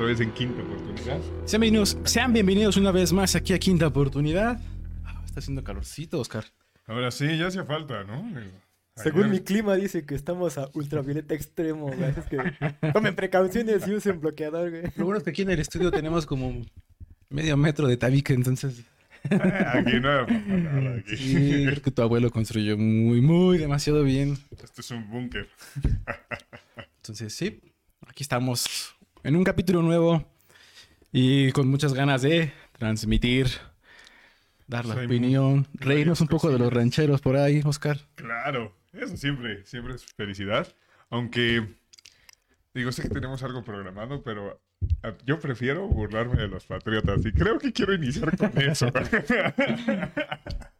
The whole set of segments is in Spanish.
otra vez en Quinta Oportunidad. Sean bienvenidos, sean bienvenidos una vez más aquí a Quinta Oportunidad. Ah, está haciendo calorcito, Oscar. Ahora sí, ya hacía falta, ¿no? Según Ayer- mi clima dice que estamos a ultravioleta extremo, güey. Así es que tomen precauciones y usen bloqueador, güey. Lo bueno es que aquí en el estudio tenemos como medio metro de tabique, entonces... Aquí no pasa nada. Aquí. Sí, creo que tu abuelo construyó muy, muy demasiado bien. Esto es un búnker. Entonces, sí, aquí estamos en un capítulo nuevo y con muchas ganas de transmitir, dar la opinión, reírnos un poco de los rancheros por ahí, Oscar. Claro, eso siempre, siempre es felicidad. Aunque, digo, sé que tenemos algo programado, pero ah, yo prefiero burlarme de los patriotas y creo que quiero iniciar con eso.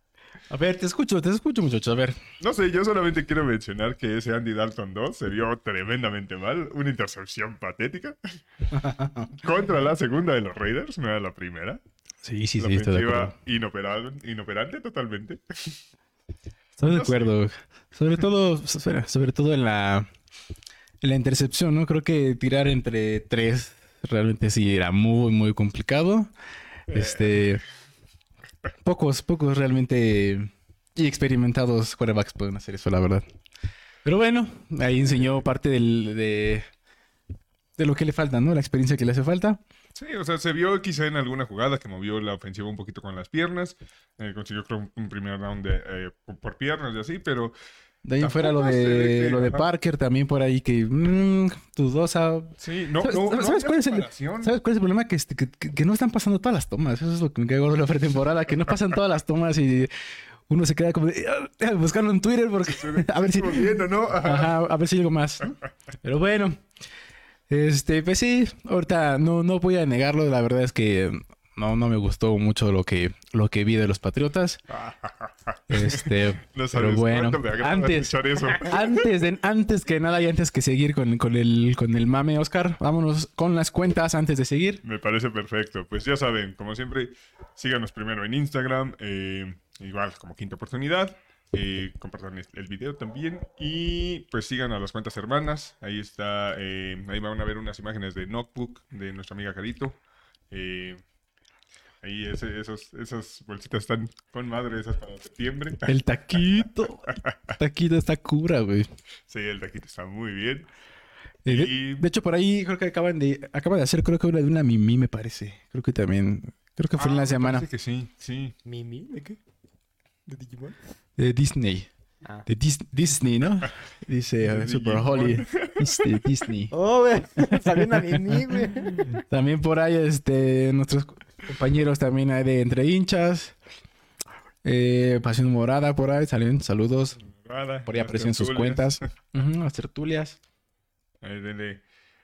A ver, te escucho, te escucho, muchachos. A ver, No sé, yo solamente quiero mencionar que ese Andy Dalton 2 se vio tremendamente mal. Una intercepción patética. Contra la segunda de los Raiders, no era la primera. sí, sí, la sí, estoy de acuerdo. inoperante, inoperante totalmente. Estoy de no sé. acuerdo. Sobre todo, sobre, sobre todo en la, en la intercepción, ¿no? Creo que tirar entre tres realmente sí era muy, muy complicado. Este. Pocos, pocos realmente y experimentados quarterbacks pueden hacer eso, la verdad. Pero bueno, ahí enseñó parte del, de, lo que le falta, ¿no? La experiencia que le hace falta. Sí, o sea, se vio quizá en alguna jugada que movió la ofensiva un poquito con las piernas. eh, consiguió creo un, primer round de, eh, por piernas y así, pero De ahí fuera lo de, que- lo de. Parker también por ahí que mm, dudosa. sí, no, ¿Sabes, no, no sabes había cuál es el. ¿Sabes cuál es el problema? Que, este- que, que- que no están pasando todas las tomas. Eso es lo que me cae gordo de la pretemporada. Que no pasan todas las tomas y uno se queda como de, "Ah, buscando en Twitter porque a ver si viendo, ¿no? Ajá. a ver si algo más. Pero bueno, este, pues sí, ahorita no, no voy a negarlo. La verdad es que no, no me gustó mucho lo que, lo que vi de los Patriotas. Este, No pero sabes bueno, me agrada antes, eso. antes de, antes que nada y antes que seguir con, con el, con el mame, Oscar, vámonos con las cuentas antes de seguir. Me parece perfecto. Pues ya saben, como siempre, síganos primero en Instagram, eh, igual como quinta oportunidad. Eh, compartan el video también. Y pues sigan a las cuentas hermanas. Ahí está, eh, ahí van a ver unas imágenes de Notebook de nuestra amiga Carito. Eh, ahí ese- esos, esas bolsitas están con madre, esas para septiembre. El taquito. taquito está cura, güey. Sí, el taquito está muy bien. Eh, De, Y- de hecho, por ahí creo que acaban de, acaban de hacer, creo que una de una Mimi, me parece. Creo que también, creo que fue en Ah, la me semana que sí, sí. ¿Mimi? ¿De qué? ¿De Digimon? de Disney. Ah. De Dis- Disney, ¿no? Dice Super. Holly. Disney. Oh, güey. Salió una Mimi, güey. También por ahí, este, nuestros compañeros también hay de Entre Hinchas. Eh, Pasión Morada por ahí, salen saludos. Nada, Por ahí las aparecen sus cuentas. Ujú, las tertulias. Ahí.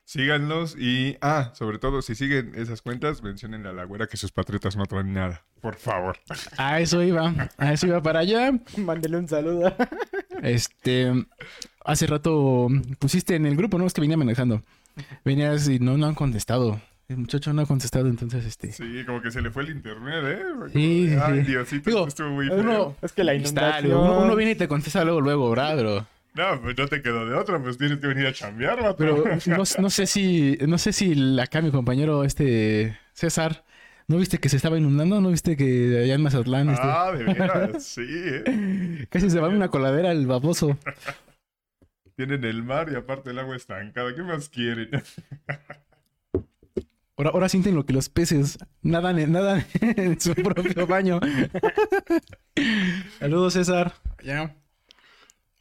Síganlos y, ah, sobre todo, si siguen esas cuentas, mencionen a la güera que sus patriotas no traen nada. Por favor. A eso iba, a eso iba para allá. Mándele un saludo. Este, hace rato pusiste en el grupo, ¿no? Es que venía manejando. Venías y no, no han contestado. El muchacho no ha contestado, entonces, este... Sí, como que se le fue el internet, ¿eh? Sí, sí, Ay. Diosito, Digo, estuvo muy feo. Uno, Es que la inundación. uno, uno viene y te contesta luego, luego, ¿verdad? Pero, No, pues no te quedó de otra, pues tienes que venir a chambear, vato. pero no, no sé si, no sé si acá mi compañero, este, César, ¿no viste que se estaba inundando? ¿No viste que allá en Mazatlán, este, Ah, de veras, sí, ¿eh? casi se va en una coladera el baboso? Tienen el mar y aparte el agua estancada. ¿Qué más quieren? Ahora, ahora sienten lo que los peces nadan, en- nadan en su propio baño. Saludos, César. Ya.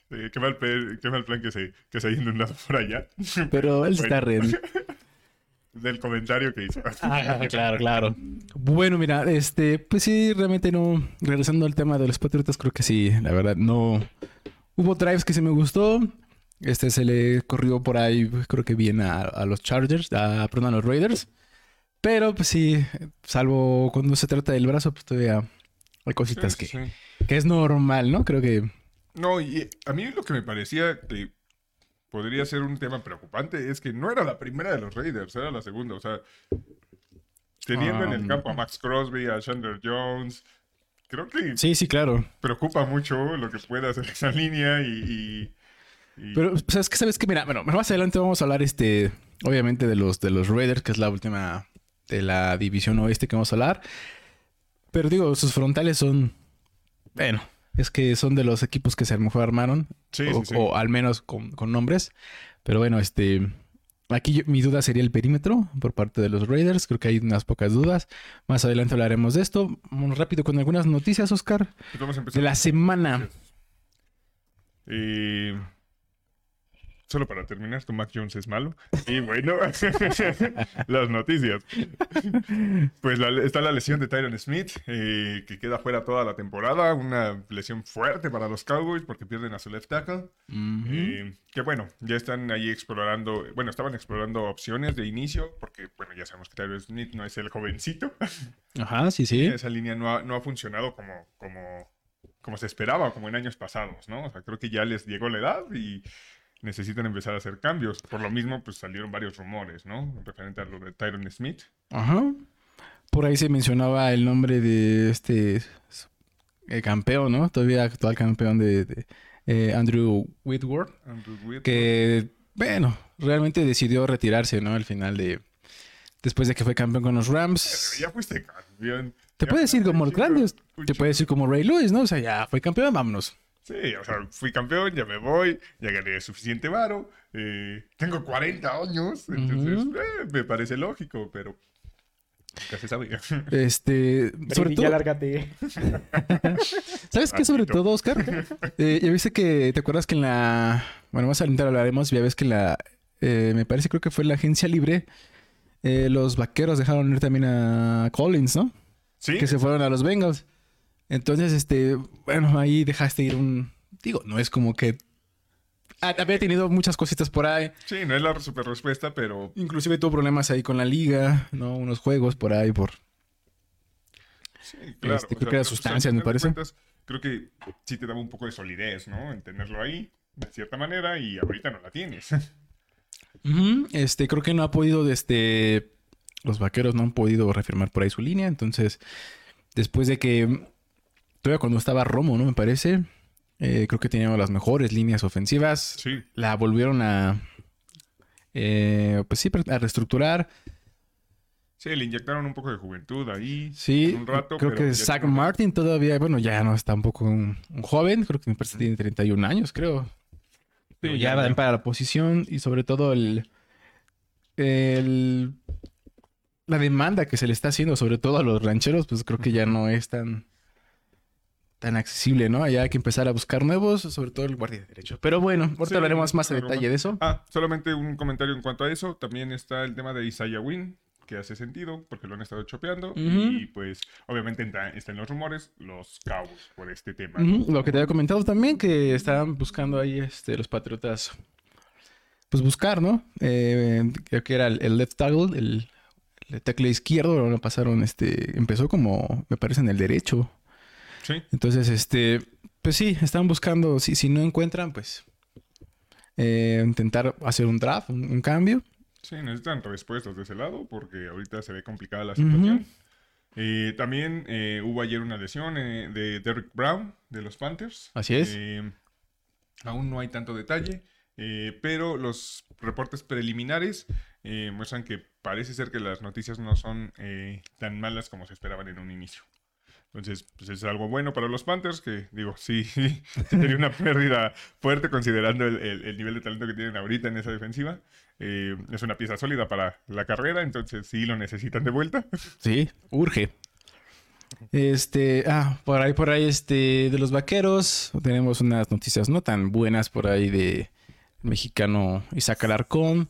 Sí, qué, mal pe- qué mal plan que se, que se haya inundado por allá. Pero él se está Bueno. riendo. Del comentario que hizo. Ah, claro, claro. Bueno, mira, este, pues sí, realmente no. Regresando al tema de los Patriotas, creo que sí, la verdad, no. Hubo drives que se me gustó. Este se le corrió por ahí, creo que bien a, a los Chargers, a, perdón, a los Raiders. Pero pues sí, salvo cuando se trata del brazo, pues todavía hay cositas Sí, que, sí. que es normal, ¿no? Creo que. No, y a mí lo que me parecía que podría ser un tema preocupante es que no era la primera de los Raiders, era la segunda. O sea, teniendo en el Um. campo a Max Crosby, a Chandler Jones, creo que Sí, sí, claro. preocupa mucho lo que pueda hacer esa línea y, y Y- Pero, ¿sabes qué? ¿Sabes qué? Mira, bueno, más adelante vamos a hablar, este, obviamente, de los, de los Raiders, que es la última de la división oeste que vamos a hablar. Pero digo, sus frontales son, bueno, es que son de los equipos que se a lo mejor armaron, sí, o, sí, sí. o al menos con, con nombres. Pero bueno, este, aquí yo- mi duda sería el perímetro por parte de los Raiders. Creo que hay unas pocas dudas. Más adelante hablaremos de esto. Vamos rápido con algunas noticias, Oscar, vamos a empezar. de la semana. Solo para terminar, tu Mac Jones es malo. Y bueno, las noticias. Pues la- está la lesión de Tyron Smith, eh, que queda fuera toda la temporada. Una lesión fuerte para los Cowboys porque pierden a su left tackle. Ujú. Eh, que bueno, ya están ahí explorando, bueno, estaban explorando opciones de inicio, porque bueno, ya sabemos que Tyron Smith no es el jovencito. Ajá, sí, sí. Esa línea no ha, no ha funcionado como, como, como se esperaba, como en años pasados, ¿no? O sea, creo que ya les llegó la edad y necesitan empezar a hacer cambios. Por lo mismo, pues salieron varios rumores, ¿no? Referente a lo de Tyron Smith. Ajá. Por ahí se mencionaba el nombre de este eh, campeón, ¿no? Todavía actual campeón de, de, eh, Andrew Whitworth. Andrew Whitworth. Que, bueno, realmente decidió retirarse, ¿no? Al final de... Después de que fue campeón con los Rams. Ya fuiste campeón. Te puedes ir fuiste como los grandes. Te puedes ir como Ray Lewis, ¿no? O sea, ya fue campeón, vámonos. Sí, o sea, fui campeón, ya me voy, ya gané suficiente varo, eh, tengo 40 años, entonces eh, me parece lógico, pero nunca se sabe. Este, sobre Brady, todo, ya lárgate. ¿sabes qué? Sobre todo, Oscar, Eh, ya viste que, ¿te acuerdas que en la, bueno, más adelante hablaremos, ya ves que en la, eh, me parece creo que fue en la agencia libre, eh, los vaqueros dejaron ir también a Collins, ¿no? Sí, Que se fueron a los Bengals. Entonces, este, bueno, ahí dejaste ir un, digo, no es como que había tenido muchas cositas por ahí. sí, no es la super respuesta, pero Inclusive tuvo problemas ahí con la liga, ¿no? Unos juegos por ahí por... sí, claro. Este, creo sea, que era al sustancias, me parece. cuentas, creo que sí te daba un poco de solidez, ¿no? En tenerlo ahí, de cierta manera, y ahorita no la tienes. Este, creo que no ha podido, este, los vaqueros no han podido reafirmar por ahí su línea. Entonces, después de que, todavía cuando estaba Romo, ¿no? Me parece, eh, creo que teníamos las mejores líneas ofensivas. Sí, La volvieron a, eh, pues sí, a reestructurar. sí, le inyectaron un poco de juventud ahí. Sí, Un rato, creo que Zach Martin todavía, bueno, ya no está un poco un, un joven. Creo que me parece que tiene 31 años, creo. Sí, ya ya, va ya. para la posición y sobre todo el, el la demanda que se le está haciendo sobre todo a los rancheros pues creo que ya no es tan tan accesible no ya hay que empezar a buscar nuevos sobre todo el guardia de derecho pero bueno ahorita Sí, hablaremos más a detalle de eso Ah, solamente un comentario en cuanto a eso. También está el tema de Isaiah Wynn, que hace sentido porque lo han estado chopeando. Y pues, obviamente, están los rumores, los Cowboys por este tema. Ujú, lo que te había comentado también que estaban buscando ahí este los patriotas pues buscar no Eh, creo que era el, el left tackle el, el tackle izquierdo lo pasaron este empezó como me parece en el derecho Sí, Entonces, este, pues sí, están buscando, si, si no encuentran, pues eh, intentar hacer un draft, un, un cambio. sí, necesitan respuestas de ese lado porque ahorita se ve complicada la situación. Eh, también eh, hubo ayer una lesión eh, de Derrick Brown de los Panthers. Así es. Aún no hay tanto detalle, pero los reportes preliminares muestran que parece ser que las noticias no son eh, tan malas como se esperaban en un inicio. Entonces, pues es algo bueno para los Panthers, que digo, sí, sí sería una pérdida fuerte considerando el, el- el nivel de talento que tienen ahorita en esa defensiva. Eh, es una pieza sólida para la carrera, entonces sí lo necesitan de vuelta. Sí, urge. Este, ah, por ahí, por ahí, este, de los vaqueros, tenemos unas noticias no tan buenas por ahí de mexicano Isaac Alarcón.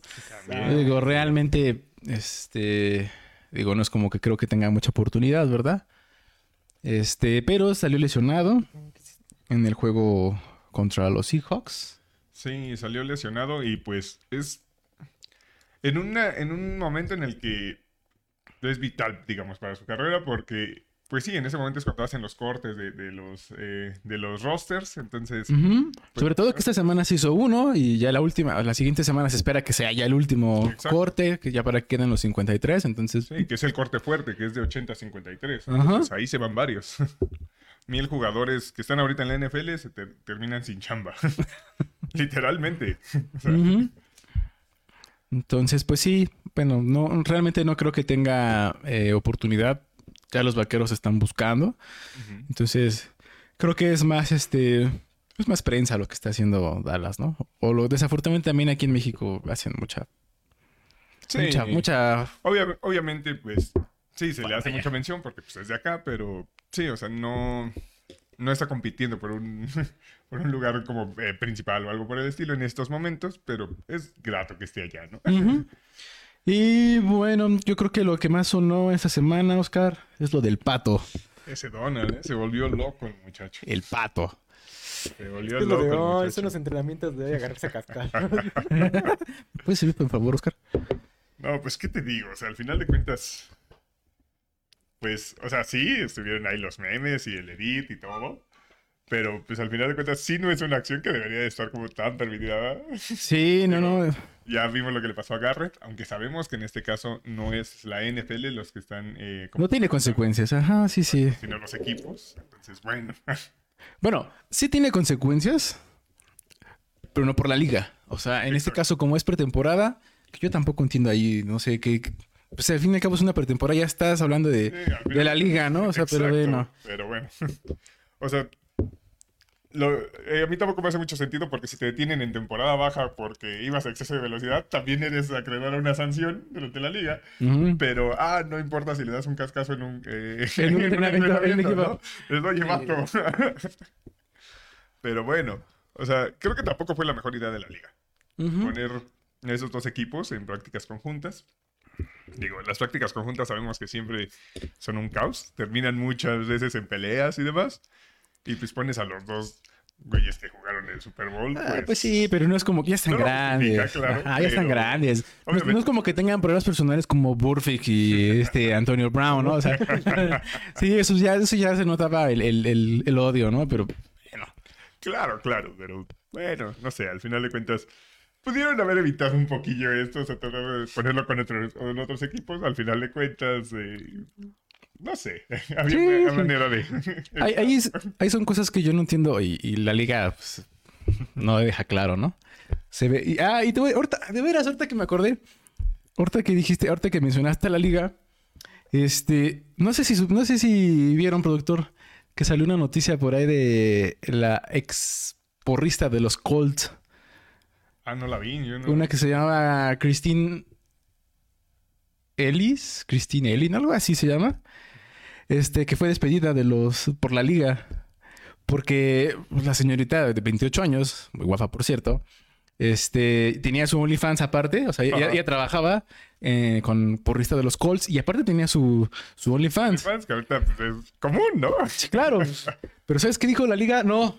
Digo, realmente, este, digo, no es como que creo que tenga mucha oportunidad, ¿verdad? Este, pero salió lesionado en el juego contra los Seahawks. Sí, salió lesionado y pues es en, una, en un momento en el que es vital, digamos, para su carrera porque, pues sí, en ese momento es cuando hacen los cortes de, de los, eh, de los rosters, entonces... Ujú. Sobre todo que esta semana se hizo uno y ya la última, la siguiente semana se espera que sea ya el último Exacto. corte, que ya para que queden los 53, entonces... Sí, que es el corte fuerte, que es de 80 a 53. Ajá. Entonces ahí se van varios. Mil jugadores que están ahorita en la NFL se ter- terminan sin chamba. Literalmente. O sea, Ujú. Entonces, pues sí, bueno, no, realmente no creo que tenga eh, oportunidad. Ya los vaqueros están buscando. Entonces, creo que es más este. Es más prensa lo que está haciendo Dallas, ¿no? O lo desafortunadamente también aquí en México hacen mucha, Sí. mucha, mucha. Obvia- obviamente, pues, sí, se le hace mucha mención porque pues, es de acá, pero sí, o sea, no, no está compitiendo por un, por un lugar como eh, principal o algo por el estilo en estos momentos, pero es grato que esté allá, ¿no? Y bueno, yo creo que lo que más sonó esta semana, Oscar, es lo del pato. Ese Donald, ¿eh? se volvió loco el muchacho. El pato. Se volvió Es lo loco oh, muchacho. son los entrenamientos de agarrarse a cascar. ¿Puedes servir, por favor, Oscar? No, pues, ¿qué te digo? O sea, al final de cuentas, pues, o sea, sí, estuvieron ahí los memes y el edit y todo, pero pues al final de cuentas sí no es una acción que debería de estar como tan permitida. Sí, no, no. Ya vimos lo que le pasó a Garrett, aunque sabemos que en este caso no es la NFL los que están... eh, No tiene consecuencias. Ajá, sí, sí. Sino los equipos. Entonces, bueno. Bueno, sí tiene consecuencias, pero no por la liga. O sea, en este caso, como es pretemporada, que yo tampoco entiendo ahí, no sé, qué... Pues al fin y al cabo es una pretemporada, ya estás hablando de, Sí, de la liga, ¿no? O sea, pero Exacto, bueno. Pero bueno. o sea, lo- eh, a mí tampoco me hace mucho sentido porque si te detienen en temporada baja porque ibas a exceso de velocidad, también eres acreedor a una sanción durante la liga. Pero, ah, no importa si le das un cascazo en un, eh, En un entrenamiento, en un equipo. ¿no? Les doy mato. Pero bueno, o sea, creo que tampoco fue la mejor idea de la liga. Ujú. Poner esos dos equipos en prácticas conjuntas. Digo, las prácticas conjuntas sabemos que siempre son un caos. Terminan muchas veces en peleas y demás. Y pues pones a los dos güeyes que jugaron el Super Bowl. Ah, Pues, pues sí, pero no es como que ya están No grandes. claro, Ajá, ya están grandes. No, no es como que tengan problemas personales como Burfict y este Antonio Brown, ¿no? O sea, sí, eso ya, eso ya se notaba el, el- el- el odio, ¿no? Pero bueno, Claro, claro, pero bueno, no sé, al final de cuentas, pudieron haber evitado un poquillo esto, o sea, ponerlo con otros, con otros equipos, al final de cuentas, eh, no sé, había Sí, manera de... ahí, ahí, es- ahí son cosas que yo no entiendo y, y la liga pues, no deja claro, ¿no? Se ve. Y, ah, y te voy, ahorita, de veras, ahorita que me acordé, ahorita que dijiste, ahorita que mencionaste la liga, este, no sé si, no sé si vieron, productor, que salió una noticia por ahí de la ex porrista de los Colts, Ah, no la vi, yo no... una que se llama Christine Ellis, Christine Ellin, algo así se llama, este, que fue despedida de los, por la liga, porque la señorita de 28 años, muy guapa por cierto, este, tenía su OnlyFans aparte, o sea, ella, trabajaba eh, con porrista de los Colts y aparte tenía su, su OnlyFans. Fans que ahorita pues, es común, ¿no? Sí, claro. Pero ¿sabes qué dijo la liga? No.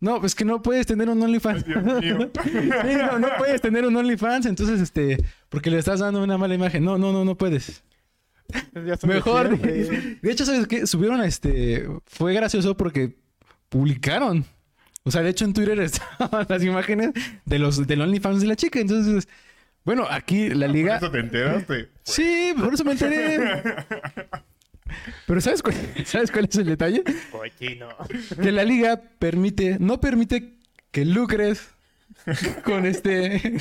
No, es que no puedes tener un OnlyFans. Dios mío. Sí, no, no puedes tener un OnlyFans, entonces, este, porque le estás dando una mala imagen. No, no, no, no puedes. Mejor. De, de hecho, ¿sabes qué? Subieron, este, fue gracioso porque publicaron. O sea, de hecho en Twitter estaban las imágenes de los, del OnlyFans de la chica. Entonces, bueno, aquí la ¿Por liga... eso te enteraste? Sí, por eso me enteré. Pero ¿sabes cuál, ¿sabes cuál es el detalle? Cochino. que la liga permite, no permite que lucres con este,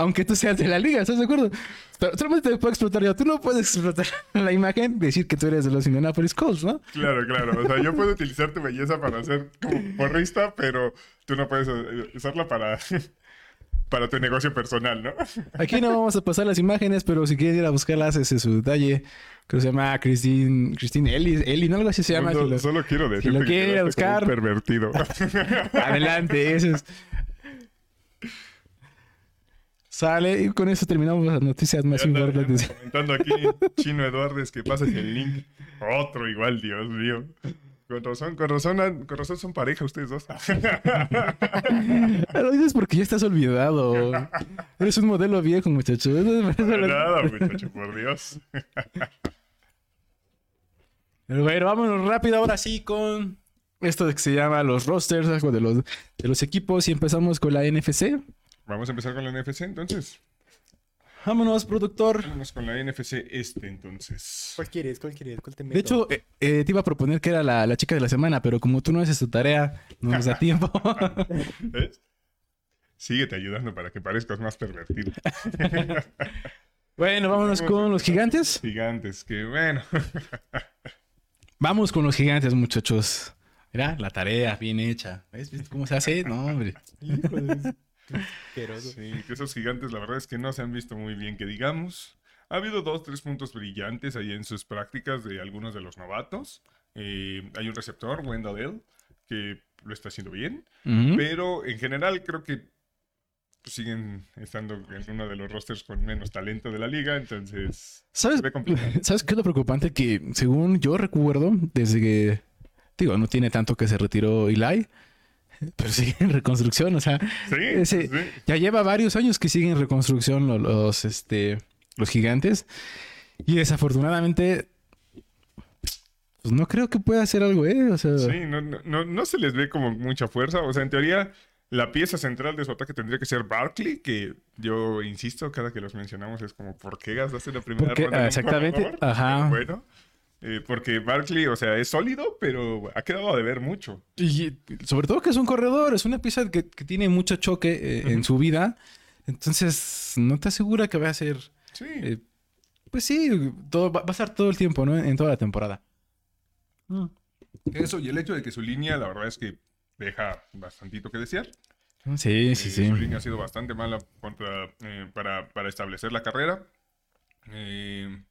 aunque tú seas de la liga, ¿estás de acuerdo? Pero solamente te puedo explotar yo. Tú no puedes explotar la imagen, decir que tú eres de los Indianapolis Colts, ¿no? Claro, claro. O sea, yo puedo utilizar tu belleza para ser como porrista, pero tú no puedes eh, usarla para, para tu negocio personal, ¿no? Aquí no vamos a pasar las imágenes, pero si quieren ir a buscarlas, ese es su detalle. Creo que se llama Christine, Christine Ellis, Ellie, algo así se llama. Solo, si lo- solo quiero decirte lo que quiere ir a buscar. pervertido. Adelante, eso es. Sale y con eso terminamos las noticias más importantes. comentando aquí Chino Eduardes que pases el link. Otro igual, Dios mío. Con razón, con razón, con razón son pareja ustedes dos. Lo dices porque ya estás olvidado. Eres un modelo viejo, muchacho. Nada, muchacho, por Dios. Pero bueno, vámonos rápido ahora sí con esto que se llama los rosters, algo de los, de los equipos. Y empezamos con la NFC. Vamos a empezar con la NFC entonces. Vámonos, productor. Vamos con la NFC este entonces. ¿Cuál quieres? ¿Cuál quieres? ¿Cuál te meto? De hecho, eh, eh, te iba a proponer que era la, la chica de la semana, pero como tú no haces tu tarea, no nos da tiempo. ¿Ves? síguete ayudando para que parezcas más pervertido. Bueno, vámonos con los gigantes. Gigantes, que bueno. Vamos con los gigantes, muchachos. Mira, la tarea bien hecha. ¿Ves? ¿Ves cómo se hace? No, hombre. Híjole, es asqueroso. Sí, que esos gigantes, la verdad es que no se han visto muy bien, que digamos. Ha habido dos, tres puntos brillantes ahí en sus prácticas de algunos de los novatos. Eh, hay un receptor, Wendell Hill, que lo está haciendo bien. Pero en general creo que siguen estando en uno de los rosters con menos talento de la liga, entonces ¿Sabes, se ve complicado. ¿Sabes qué es lo preocupante? Que según yo recuerdo, desde que, digo, no tiene tanto que se retiró Eli, pero sigue en reconstrucción, o sea, Sí, Ese- sí. ya lleva varios años que siguen en reconstrucción lo- los, este, los gigantes. Y desafortunadamente, pues no creo que pueda hacer algo, ¿eh? O sea, Sí, no, no, no, no se les ve como mucha fuerza. O sea, en teoría, la pieza central de su ataque tendría que ser Barkley, que yo insisto, cada que los mencionamos es como, ¿por qué gastaste la primera ronda un exactamente, ajá. Bueno, eh, porque Barkley, o sea, es sólido, pero ha quedado a deber mucho. y sobre todo que es un corredor, es una pieza que, que tiene mucho choque eh, en su vida. Entonces, no te asegura que va a ser, Sí, eh, pues sí, todo, va, va a estar todo el tiempo, ¿no? En toda la temporada. eso y el hecho de que su línea, la verdad es que deja bastantito que desear. Sí, sí, Eh, sí. Su línea ha sido bastante mala contra, eh, para, para establecer la carrera. Eh,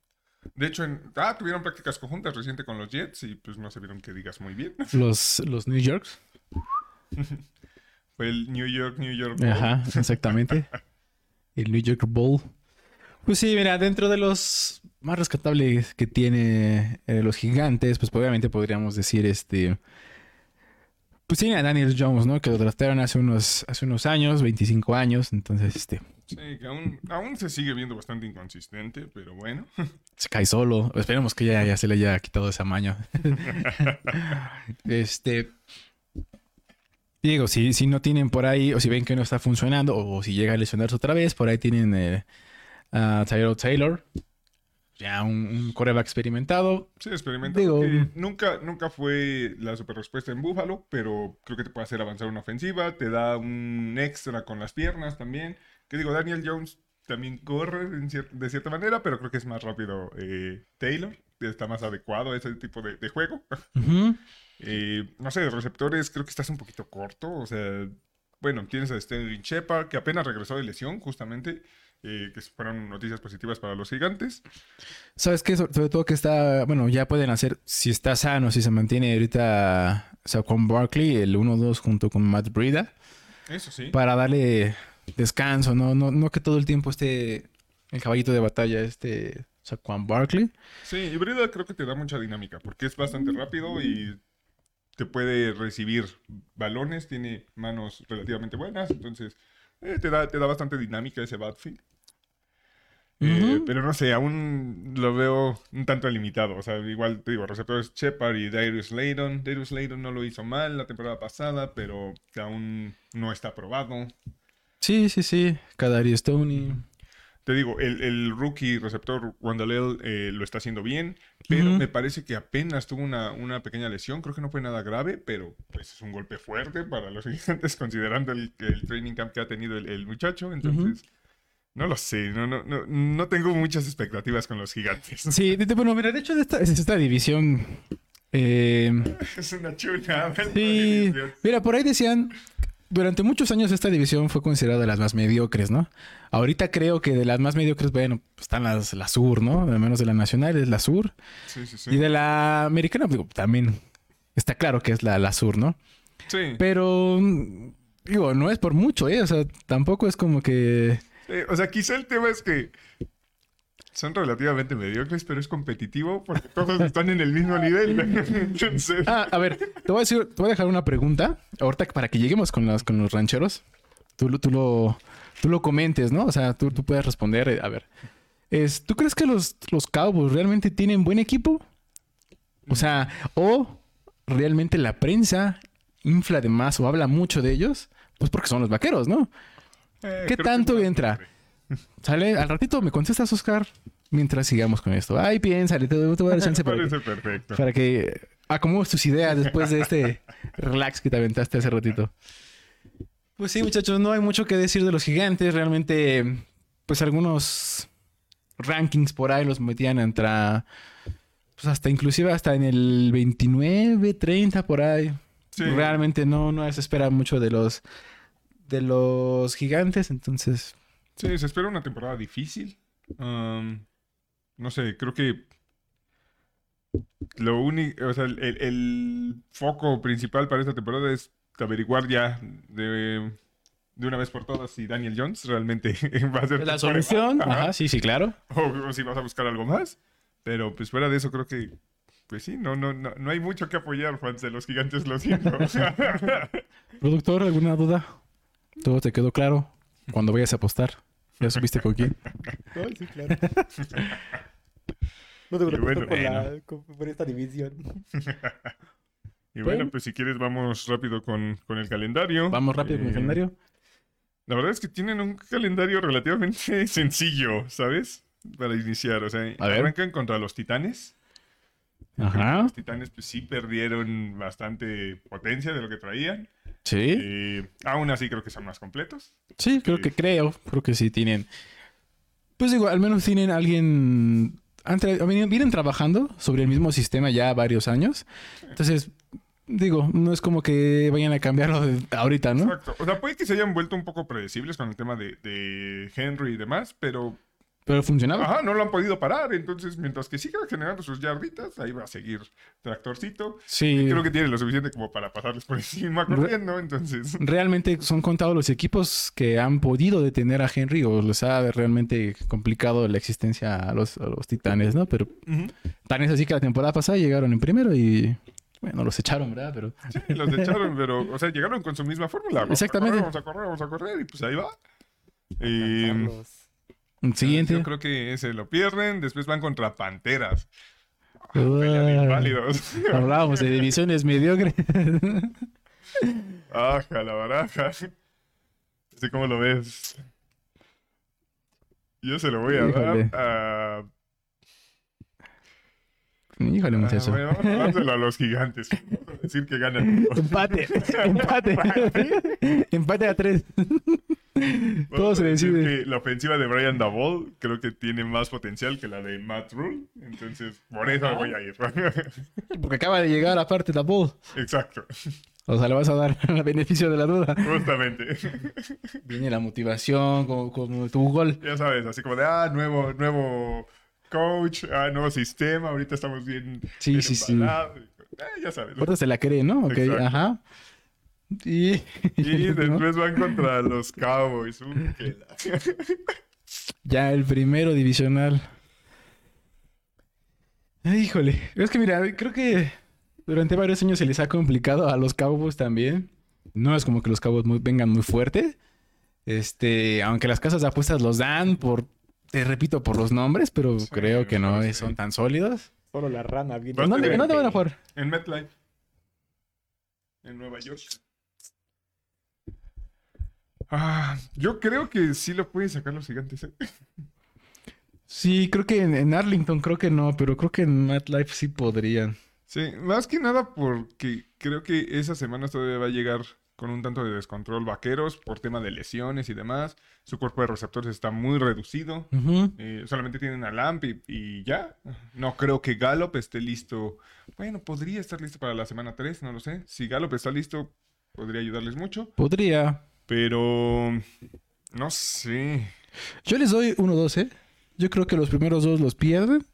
de hecho, en, ah, tuvieron prácticas conjuntas reciente con los Jets y pues no se vieron que digas muy bien. Los, los New Yorks. Fue el New York, New York. Bowl. Ajá, exactamente. El New York Bowl. Pues sí, mira, dentro de los más rescatables que tiene eh, los gigantes, pues obviamente podríamos decir este. Pues tiene a Daniel Jones, ¿no? Que lo draftearon hace unos, hace unos años, 25 años. Entonces, este, Sí, que aún, aún se sigue viendo bastante inconsistente, pero bueno. se cae solo. Esperemos que ya, ya se le haya quitado esa maña. este. Digo, si, si no tienen por ahí, o si ven que no está funcionando, o si llega a lesionarse otra vez, por ahí tienen eh, a Tyrell Taylor, ya un, un coreback experimentado. Sí, experimentado. Digo- nunca, nunca fue la super respuesta en Buffalo, pero creo que te puede hacer avanzar una ofensiva, te da un extra con las piernas también. Que digo, Daniel Jones también corre cier- de cierta manera, pero creo que es más rápido eh, Taylor, está más adecuado a ese tipo de, de juego. Eh, no sé, de receptores creo que estás un poquito corto, o sea, bueno, tienes a Sterling Shepard, que apenas regresó de lesión, justamente, eh, que fueron noticias positivas para los gigantes. ¿Sabes qué? Sobre, todo que está, bueno, ya pueden hacer, si está sano, si se mantiene ahorita, o sea, con Barkley, el 1-2 junto con Matt Breida. Eso sí. para darle descanso, no, no, no que todo el tiempo esté el caballito de batalla, este Saquon Barkley. Sí, y Breda creo que te da mucha dinámica porque es bastante rápido y te puede recibir balones, tiene manos relativamente buenas, entonces eh, te, da, te da bastante dinámica ese backfield. Eh, pero no sé, aún lo veo un tanto limitado. O sea, igual te digo, receptores Shepard y Darius Layton. Darius Layton no lo hizo mal la temporada pasada, pero aún no está aprobado. Sí, sí, sí. Kadari Stoney. Te digo, el, el rookie receptor Wandalel eh, lo está haciendo bien, pero me parece que apenas tuvo una, una pequeña lesión. Creo que no fue nada grave, pero pues es un golpe fuerte para los gigantes, considerando el, el training camp que ha tenido el, el muchacho. Entonces, no lo sé, no, no, no, no tengo muchas expectativas con los gigantes. Sí, bueno, mira, de hecho, de esta, es esta división. eh, es una chulada. esta sí, mira, por ahí decían. Durante muchos años esta división fue considerada de las más mediocres, ¿no? Ahorita creo que de las más mediocres, bueno, están las, la sur, ¿no? Al menos de la nacional es la sur. Sí, sí, sí. Y de la americana, digo, también está claro que es la, la sur, ¿no? Sí. Pero, mm, digo, no es por mucho, ¿eh? O sea, tampoco es como que... Eh, o sea, quizá el tema es que son relativamente mediocres, pero es competitivo porque todos están en el mismo nivel. Entonces, Ah, a ver, te voy a decir, te voy a dejar una pregunta. Ahorita para que lleguemos con los, con los rancheros. Tú, lo- tú, lo, tú lo comentes, ¿no? O sea, tú, tú puedes responder. eh, A ver, es, ¿tú crees que los, los Cowboys realmente tienen buen equipo? O sea, o realmente la prensa infla de más o habla mucho de ellos, pues porque son los vaqueros, ¿no? eh, ¿Qué que tanto entra? siempre. Sale, al ratito me contestas, Oscar, mientras sigamos con esto. Ay, piénsale, te, te voy a dar chance para que, perfecto. para que acomodes tus ideas después de este relax que te aventaste hace ratito. Pues sí, muchachos, no hay mucho que decir de los gigantes. Realmente, pues algunos rankings por ahí los metían entre... Pues hasta inclusive hasta en el 29, 30 por ahí. Sí. Realmente no, no se espera mucho de los de los gigantes, entonces Sí, se espera una temporada difícil. No sé, creo que lo único, o sea, el, foco principal para esta temporada es averiguar ya de, de una vez por todas si Daniel Jones realmente va a ser la solución. Ajá. ajá, sí, sí, claro. O, o si vas a buscar algo más. Pero pues fuera de eso creo que, pues sí, no, no, no, no hay mucho que apoyar, fans de los gigantes, lo siento. Productor, ¿alguna duda? ¿Todo te quedó claro? Cuando vayas a apostar. ¿Ya supiste con quién? Ay, sí, claro. No te preocupes bueno, por, la- con- por esta división. y bueno, pues si quieres vamos rápido con, con el calendario. Vamos rápido con el Eh, calendario. La verdad es que tienen un calendario relativamente sencillo, ¿sabes? Para iniciar, o sea, A ver. arrancan contra los Titanes. Ajá. Los Titanes pues sí perdieron bastante potencia de lo que traían. Sí. Eh, aún así creo que son más completos. Sí, creo que creo. Creo que sí tienen. Pues digo, al menos tienen alguien. han vienen, vienen trabajando sobre el mismo sistema ya varios años. Entonces, digo, no es como que vayan a cambiarlo de ahorita, ¿no? Exacto. O sea, puede que se hayan vuelto un poco predecibles con el tema de, de Henry y demás, pero Pero funcionaba. ajá, no lo han podido parar. Entonces, mientras que siga generando sus yarditas, ahí va a seguir tractorcito. Sí. Creo que tiene lo suficiente como para pasarles por encima corriendo, entonces... Realmente son contados los equipos que han podido detener a Henry o les ha realmente complicado la existencia a los, a los titanes, ¿no? Pero tan es así que la temporada pasada llegaron en primero y bueno, los echaron, ¿verdad? Pero Sí, los echaron, pero, o sea, llegaron con su misma fórmula. Vamos Exactamente. A correr, vamos a correr, vamos a correr, y pues ahí va. Y, Carlos. Siguiente. Yo creo que ese lo pierden, después van contra Panteras. Uah. Pelea de inválidos. Hablábamos de divisiones mediocres. Aja, la baraja. Así como lo ves. Yo se lo voy a Híjole. dar a... Híjole, Ah, muchacho. bueno, vamos a dárselo a los gigantes. Vamos a decir que ganan. Empate, empate. empate a tres. Vamos Todo se decide. la ofensiva de Brian Dabol creo que tiene más potencial que la de Matt Rule. Entonces, por eso voy a ir. Porque acaba de llegar aparte la ball. Exacto. O sea, le vas a dar el beneficio de la duda. Justamente. Viene la motivación, como, como tu gol. Ya sabes, así como de, ah, nuevo, nuevo coach, ah, nuevo sistema, ahorita estamos bien, Sí, bien sí, sí. Eh, ya sabes. Ahorita se la cree, ¿no? Ok, Exacto. ajá. Y, Y después van contra los Cowboys. Uh, qué la- ya el primero divisional. Ay, Híjole, es que mira, creo que durante varios años se les ha complicado a los Cowboys también. No es como que los Cowboys muy- vengan muy fuerte. Este, aunque las casas de apuestas los dan por, te repito, por los nombres, pero Sí, creo que no sí. son tan sólidos. Solo la rana viene. Bastante ¿En dónde, en dónde van a jugar? En MetLife. En Nueva York. Ah, yo creo que sí lo pueden sacar los gigantes. ¿eh? Sí, creo que en, en Arlington creo que no, pero creo que en MetLife sí podrían. Sí, más que nada porque creo que esas semanas todavía va a llegar con un tanto de descontrol vaqueros por tema de lesiones y demás. Su cuerpo de receptores está muy reducido. Eh, solamente tienen a Lamp y, y ya. No creo que Gallup esté listo. Bueno, podría estar listo para la semana 3, no lo sé. Si Gallup está listo, podría ayudarles mucho. Podría. Pero no sé. Yo les doy 1-2, ¿eh? Yo creo que los primeros dos los pierden.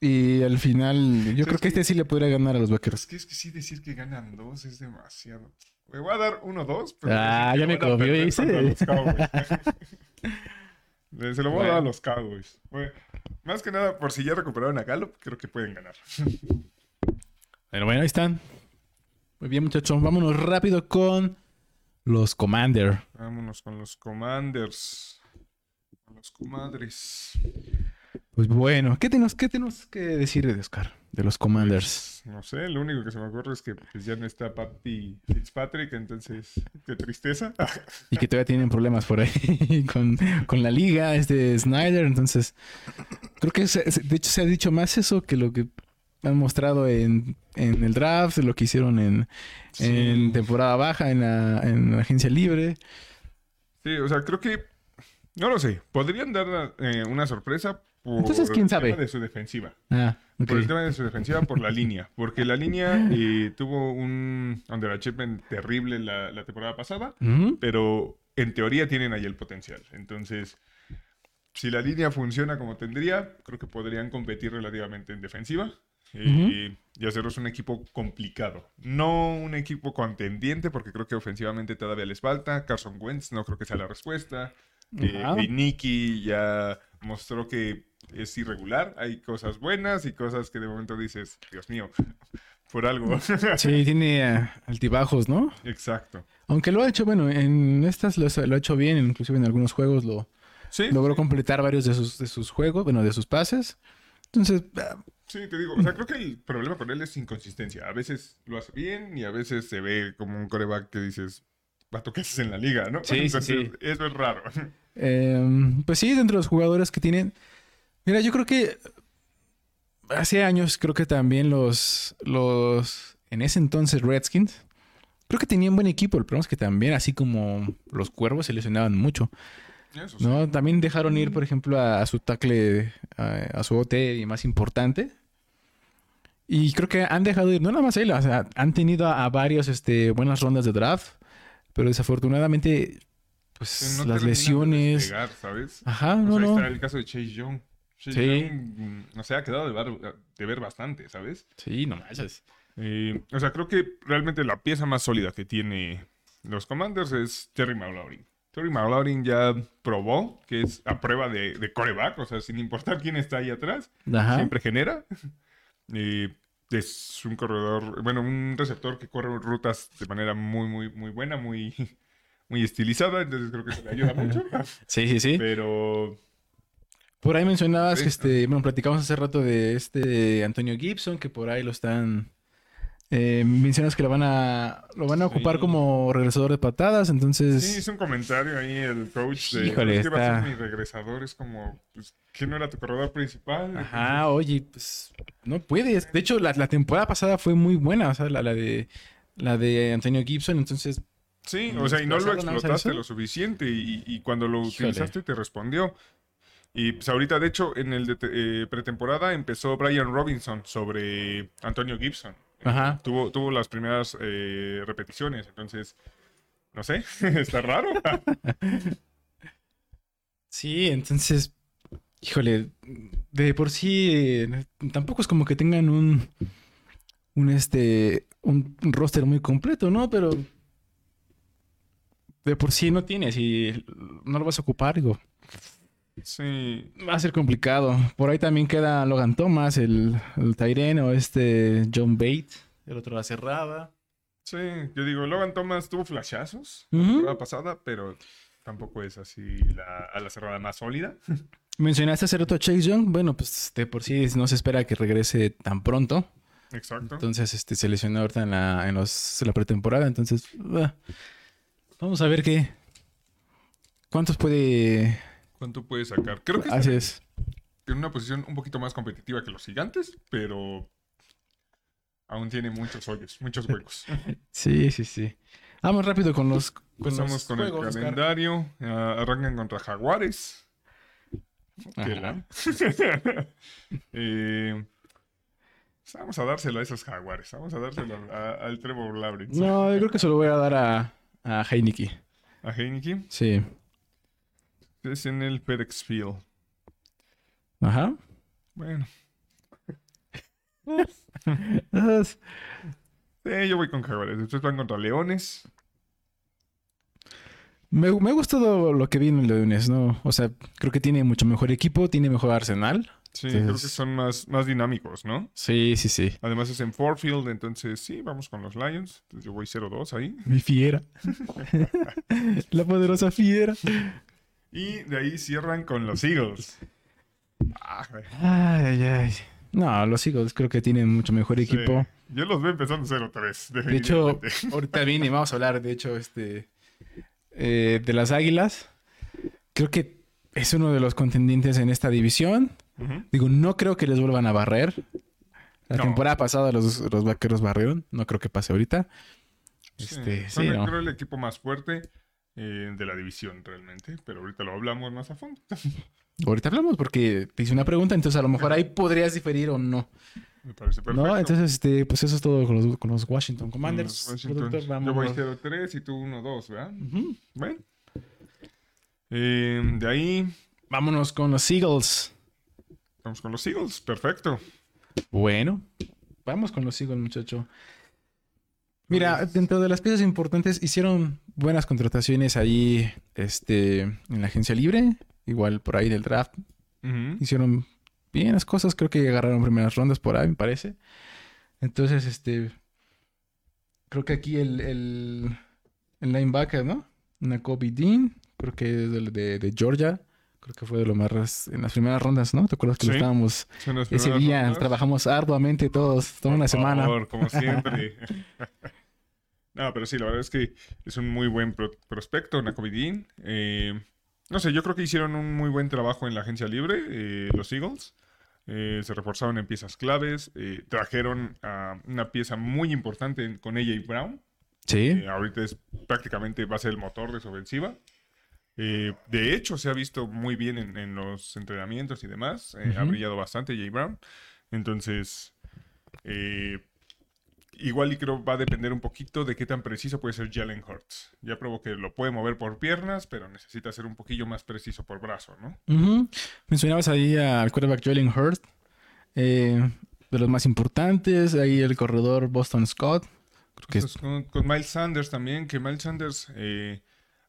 Y al final, yo creo es que que- este sí le podría ganar a los Es vaqueros. que, es que sí decir que ganan dos es demasiado. Me voy a dar uno dos. pero Ah, ya me. Le- Se lo voy a dar a Bueno. los Cowboys. Bueno, más que nada, por si ya recuperaron a Gallup, creo que pueden ganar. Pero bueno, ahí están. Muy bien, muchachos. Vámonos rápido con los Commander. Vámonos con los Commanders. Con los comadres. Pues bueno, ¿qué tenemos, qué tenemos que decir de Oscar? De los Commanders. No sé, lo único que se me ocurre es que pues, ya no está Patty Fitzpatrick, entonces, qué tristeza. Y que todavía tienen problemas por ahí con, con la liga, este Snyder. Entonces, creo que se- de hecho se ha dicho más eso que lo que han mostrado en, en el draft, lo que hicieron en, Sí. en temporada baja, en la, en la agencia libre. Sí, o sea, creo que. No lo sé. Podrían dar eh, una sorpresa por Entonces, ¿quién el sabe? tema de su defensiva. Ah, Por el tema de su defensiva, por la línea. Porque la línea eh, tuvo un underachievement terrible la, la temporada pasada. Pero en teoría tienen ahí el potencial. Entonces, si la línea funciona como tendría, creo que podrían competir relativamente en defensiva. eh, Y haceros un equipo complicado. No un equipo contendiente, porque creo que ofensivamente todavía les falta. Carson Wentz no creo que sea la respuesta. Eh, Ajá. Nicky ya mostró que es irregular. Hay cosas buenas y cosas que de momento dices, Dios mío, por algo. Sí, tiene eh, altibajos, ¿no? Exacto. Aunque lo ha hecho, bueno, en estas lo, lo ha hecho bien, inclusive en algunos juegos lo Sí, logró completar varios de sus, de sus juegos, bueno, de sus pases. Entonces, ah, Sí, te digo, o sea, creo que el problema con él es inconsistencia. A veces lo hace bien y a veces se ve como un coreback que dices, vato, ¿qué haces en la liga, no? Sí, Entonces, sí. Eso es raro. Em, pues sí, dentro de los jugadores que tienen. Mira, yo creo que hace años, creo que también los, los, en ese entonces Redskins, creo que tenían buen equipo. El problema es que también, así como los cuervos, se lesionaban mucho. Eso sí. ¿no? También dejaron ir, por ejemplo, a, a su tackle, a, a su OT más importante. Y creo que han dejado ir, no nada más él, o sea, han tenido a, a varios este, buenas rondas de draft, pero desafortunadamente, pues no las de lesiones. despegar, ¿sabes? Ajá, O no, ahí no. está el caso de Chase Young. Sí. Mm, no sé, ha quedado de, ver- de ver bastante, ¿sabes? Sí, no manches. Eh, o sea, creo que realmente la pieza más sólida que tiene los Commanders es Terry McLaurin. Terry McLaurin ya probó que es a prueba de, de coreback, o sea, sin importar quién está ahí atrás, Ajá. siempre genera. Eh, es un corredor, bueno, un receptor que corre rutas de manera muy, muy, muy buena, muy, muy estilizada, entonces creo que eso le ayuda mucho. Sí, sí, sí. Pero Por ahí mencionabas Sí. que este, bueno, platicamos hace rato de este Antonio Gibson, que por ahí lo están. eh, mencionas que lo van a lo van a ocupar Sí. como regresador de patadas, entonces. sí, hizo un comentario ahí el coach de Híjole, "Es que va a está- ser mi regresador, es como, pues, que no era tu corredor principal. Ajá, oye, pues no puedes. De hecho, la, la temporada pasada fue muy buena, o sea, la, la de la de Antonio Gibson, entonces. Sí, o sea, y no lo ¿Desplazaron a explotaste lo suficiente y, y cuando lo Híjole. utilizaste te respondió. Y pues ahorita, de hecho, en el de eh, pretemporada empezó Brian Robinson sobre Antonio Gibson. Ajá. tuvo, tuvo las primeras eh, repeticiones, entonces, no sé, está raro. Sí, entonces. Híjole, de por sí tampoco es como que tengan un un este un roster muy completo, ¿no? Pero de por sí no tienes y no lo vas a ocupar, digo. Sí, Va a ser complicado. Por ahí también queda Logan Thomas, el, el Tyren o este John Bate, el otro la cerrada. sí, yo digo, Logan Thomas tuvo flashazos la Ujú. temporada pasada, pero tampoco es así la, a la cerrada más sólida. Mencionaste hace rato a Chase Young. Bueno, pues de por sí no se espera que regrese tan pronto. Exacto. Entonces, este, se lesionó ahorita en la, en los, en la pretemporada. Entonces, ah, vamos a ver qué. ¿Cuántos puede. ¿Cuánto puede sacar? Creo que está Haces. en una posición un poquito más competitiva que los gigantes, pero aún tiene muchos hoyos, muchos huecos. Sí, sí, sí. Vamos rápido con los. Con Empezamos los con juegos, el calendario. ah, arrancan contra Jaguares. Eh, pues vamos a dárselo a esos Jaguares. Vamos a dárselo al Trevor Lawrence. No, yo creo que se lo voy a dar a, a Heineke. A Heineke. Sí. Es en el FedEx Field. Ajá. Bueno. Ah, Sí, yo voy con Jaguares. Después van contra Leones. Me, me ha gustado lo que vi en Leones, ¿no? O sea, creo que tiene mucho mejor equipo, tiene mejor arsenal. Sí, creo que Entonces- son más, más dinámicos, ¿no? Sí, sí, sí. Además es en Ford Field, entonces sí, vamos con los Lions. Entonces yo voy 0-2 ahí. Mi fiera. la poderosa fiera. Y de ahí cierran con los Eagles. Ah. Ay, ay, ay. No, los Eagles creo que tienen mucho mejor equipo. Sí. Yo los veo empezando 0-3. De hecho, ahorita viene, vamos a hablar, de hecho, este eh, de las Águilas. Creo que es uno de los contendientes en esta división. Digo, no creo que les vuelvan a barrer. La No. temporada pasada los, los vaqueros barrieron. No creo que pase ahorita. Este, sí, no. creo el equipo más fuerte eh, de la división realmente, pero ahorita lo hablamos más a fondo. Ahorita hablamos porque te hice una pregunta, entonces a lo mejor ahí podrías diferir o no. Me parece perfecto. No, entonces, este, pues eso es todo con los, con los Washington Commanders. los Washington. Productor, Yo voy vamos. 0-3 y tú 1-2, ¿verdad? Bueno. Eh, de ahí Vámonos con los Eagles. vamos con los Eagles. Perfecto. Bueno, vamos con los Eagles, muchacho. Mira, dentro de las piezas importantes hicieron buenas contrataciones ahí, este, en la agencia libre, igual por ahí del draft. Hicieron bien las cosas, creo que agarraron primeras rondas por ahí, me parece. Entonces, este, creo que aquí el, el, el linebacker, ¿no? Nakobe Dean, creo que es de, de Georgia. Creo que fue de lo más en las primeras rondas, ¿no? ¿Te acuerdas que lo estábamos ese día rondas. trabajamos arduamente todos, toda Por una semana. favor, como siempre. no, pero sí, la verdad es que es un muy buen pro- prospecto, Nakobe Dean. Eh, no sé, yo creo que hicieron un muy buen trabajo en la agencia libre, eh, los Eagles. Eh, se reforzaron en piezas claves. eh, trajeron a una pieza muy importante con AJ Brown. Sí. Ahorita es prácticamente va a ser el motor de su ofensiva. Eh, de hecho, se ha visto muy bien en, en los entrenamientos y demás. Eh, Ha brillado bastante Jay Brown. Entonces, eh, igual y creo va a depender un poquito de qué tan preciso puede ser Jalen Hurts. Ya probó que lo puede mover por piernas, pero necesita ser un poquillo más preciso por brazo, ¿no? Mencionabas ahí al quarterback Jalen Hurst, eh, de los más importantes. Ahí el corredor Boston Scott. Creo que es- Entonces, con, con Miles Sanders también, que Miles Sanders eh,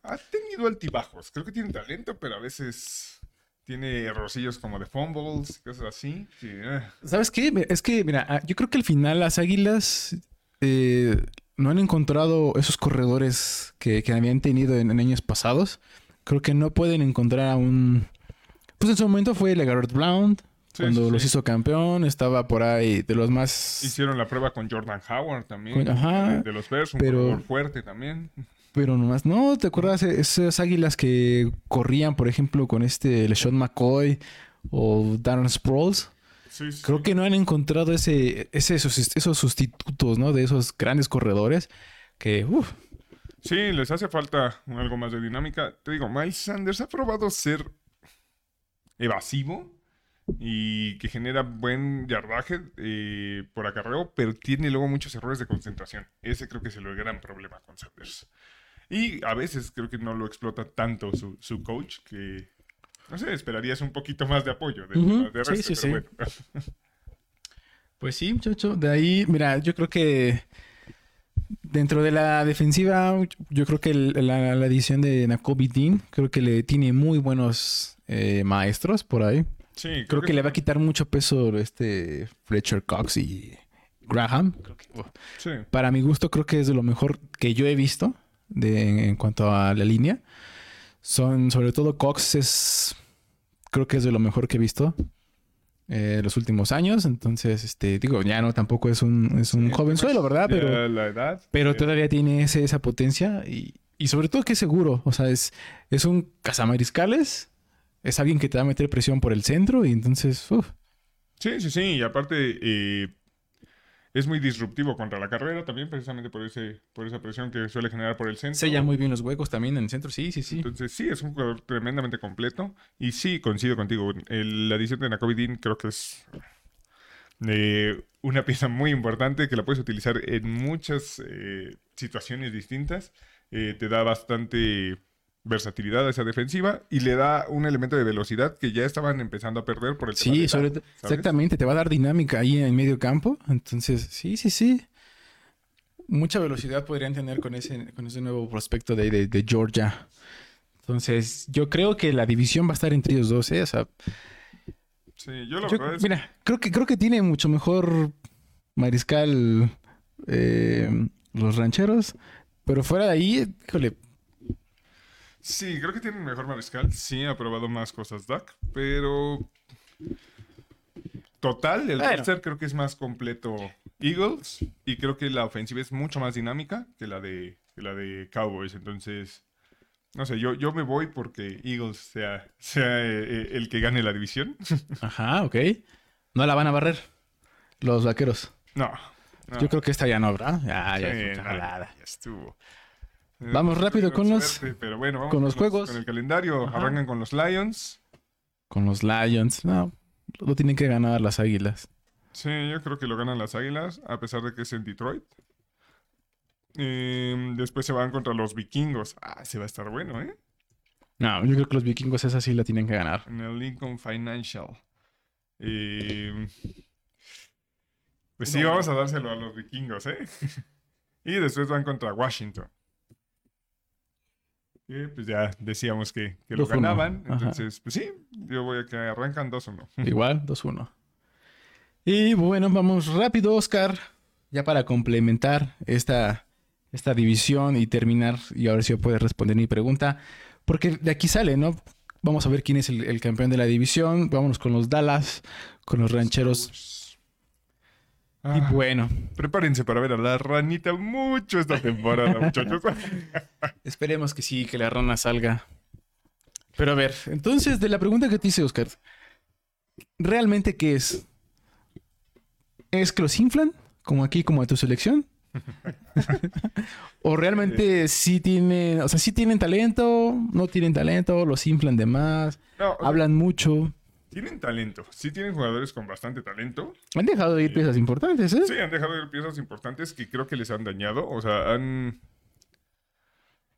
ha tenido altibajos. Creo que tiene talento, pero a veces tiene errorcillos como de fumbles, cosas así. Sí, eh. ¿Sabes qué? Es que, mira, ah, yo creo que al final las águilas eh, no han encontrado esos corredores que, que habían tenido en, en años pasados. Creo que no pueden encontrar a un. Pues en su momento fue LeGarrette Blount. Sí, cuando sí, los hizo campeón, estaba por ahí de los más. Hicieron la prueba con Jordan Howard también. Con- ajá, de, de los Bears, un pero- corredor fuerte también. Pero nomás, no, ¿te acuerdas e- esas águilas que corrían, por ejemplo, con este LeSean McCoy o Darren Sproles? Sí, sí, Creo que no han encontrado ese, ese esos, esos sustitutos, ¿no? De esos grandes corredores que, uff, Sí, les hace falta algo más de dinámica. Te digo, Miles Sanders ha probado ser evasivo y que genera buen yardaje eh, por acarreo, pero tiene luego muchos errores de concentración. Ese creo que es el gran problema con Sanders. Y a veces creo que no lo explota tanto su, su coach que, no sé, esperarías un poquito más de apoyo. De, sí, resto, sí, pero sí. bueno. Pues sí, muchacho. De ahí, mira, yo creo que dentro de la defensiva, yo creo que el- la, la edición de Nakobe Dean, creo que le tiene muy buenos eh, maestros por ahí. Sí, Creo que le va a quitar mucho peso este Fletcher Cox y Graham. Creo que, uf, Sí. para mi gusto, creo que es de lo mejor que yo he visto de, en cuanto a la línea. Son, sobre todo Cox es, creo que es de lo mejor que he visto eh, los últimos años. Entonces, este, digo, ya no tampoco es un, es un Sí, jovenzuelo, pues, ¿verdad? Pero, la edad. pero eh, todavía tiene ese- esa potencia y, y sobre todo que es seguro. O sea, es, es un cazamariscales. Es alguien que te va a meter presión por el centro y entonces, uf, Sí, sí, sí. Y aparte, eh, es muy disruptivo contra la carrera también, precisamente por ese, por esa presión que suele generar por el centro. sella muy bien los huecos también en el centro. Sí, sí, sí. Entonces, sí, es un jugador tremendamente completo. Y sí, coincido contigo. El- la adición de Nakobe Dean creo que es eh, una pieza muy importante que la puedes utilizar en muchas eh, situaciones distintas. Eh, te da bastante versatilidad a esa defensiva y le da un elemento de velocidad que ya estaban empezando a perder por el tema de Sí, exactamente, te va a dar dinámica ahí en medio campo. Entonces, sí, sí, sí. Mucha velocidad podrían tener con ese, con ese nuevo prospecto de, de- de Georgia. Entonces, yo creo que la división va a estar entre ellos dos, ¿eh? O sea, Sí, yo la yo- verdad es mira, creo que, creo que tiene mucho mejor mariscal eh, los rancheros. Pero fuera de ahí, híjole, Sí, creo que tiene un mejor mariscal. Sí, ha probado más cosas Duck, pero. Total, el Bueno. roster creo que es más completo Eagles. Y creo que la ofensiva es mucho más dinámica que la de, que la de Cowboys. Entonces, no sé, yo, yo me voy porque Eagles sea, sea eh, eh, el que gane la división. Ajá, ok. No la van a barrer. Los vaqueros. No. no. Yo creo que esta ya no habrá. Ya, ya Sí, es no, ya estuvo. Vamos rápido con los- suerte, pero bueno, vamos con los juegos. Con el calendario. Ajá. Arrancan con los Lions. Con los Lions. No, lo tienen que ganar las águilas. Sí, yo creo que lo ganan las Águilas, a pesar de que es en Detroit. Eh, después se van contra los vikingos. Ah, se va a estar bueno, ¿eh? No, yo creo que los vikingos esa sí la tienen que ganar. En el Lincoln Financial. Eh, pues sí, No. vamos a dárselo a los vikingos, ¿eh? y después van contra Washington. Pues ya decíamos que, que lo 2-1. ganaban. Entonces, pues sí, yo voy a que arrancan 2-1. Igual, 2-1. Y bueno, vamos rápido, Oscar. Ya para complementar esta, esta división y terminar, y ahora sí puedes responder mi pregunta. Porque de aquí sale, ¿no? Vamos a ver quién es el, el campeón de la división. Vámonos con los Dallas, con los rancheros. Y bueno, prepárense para ver a la ranita mucho esta temporada, muchachos. esperemos que sí, que la rana salga. Pero a ver, entonces, de la pregunta que te hice, Oscar, ¿realmente qué es? ¿Es que los inflan? Como aquí, como a tu selección. ¿O realmente sí tienen, o sea, sí tienen talento, no tienen talento, los inflan de más, No, hablan mucho? Tienen talento. Sí tienen jugadores con bastante talento. Han dejado de ir piezas importantes, ¿eh? Sí, han dejado de ir piezas importantes que creo que les han dañado. O sea, han...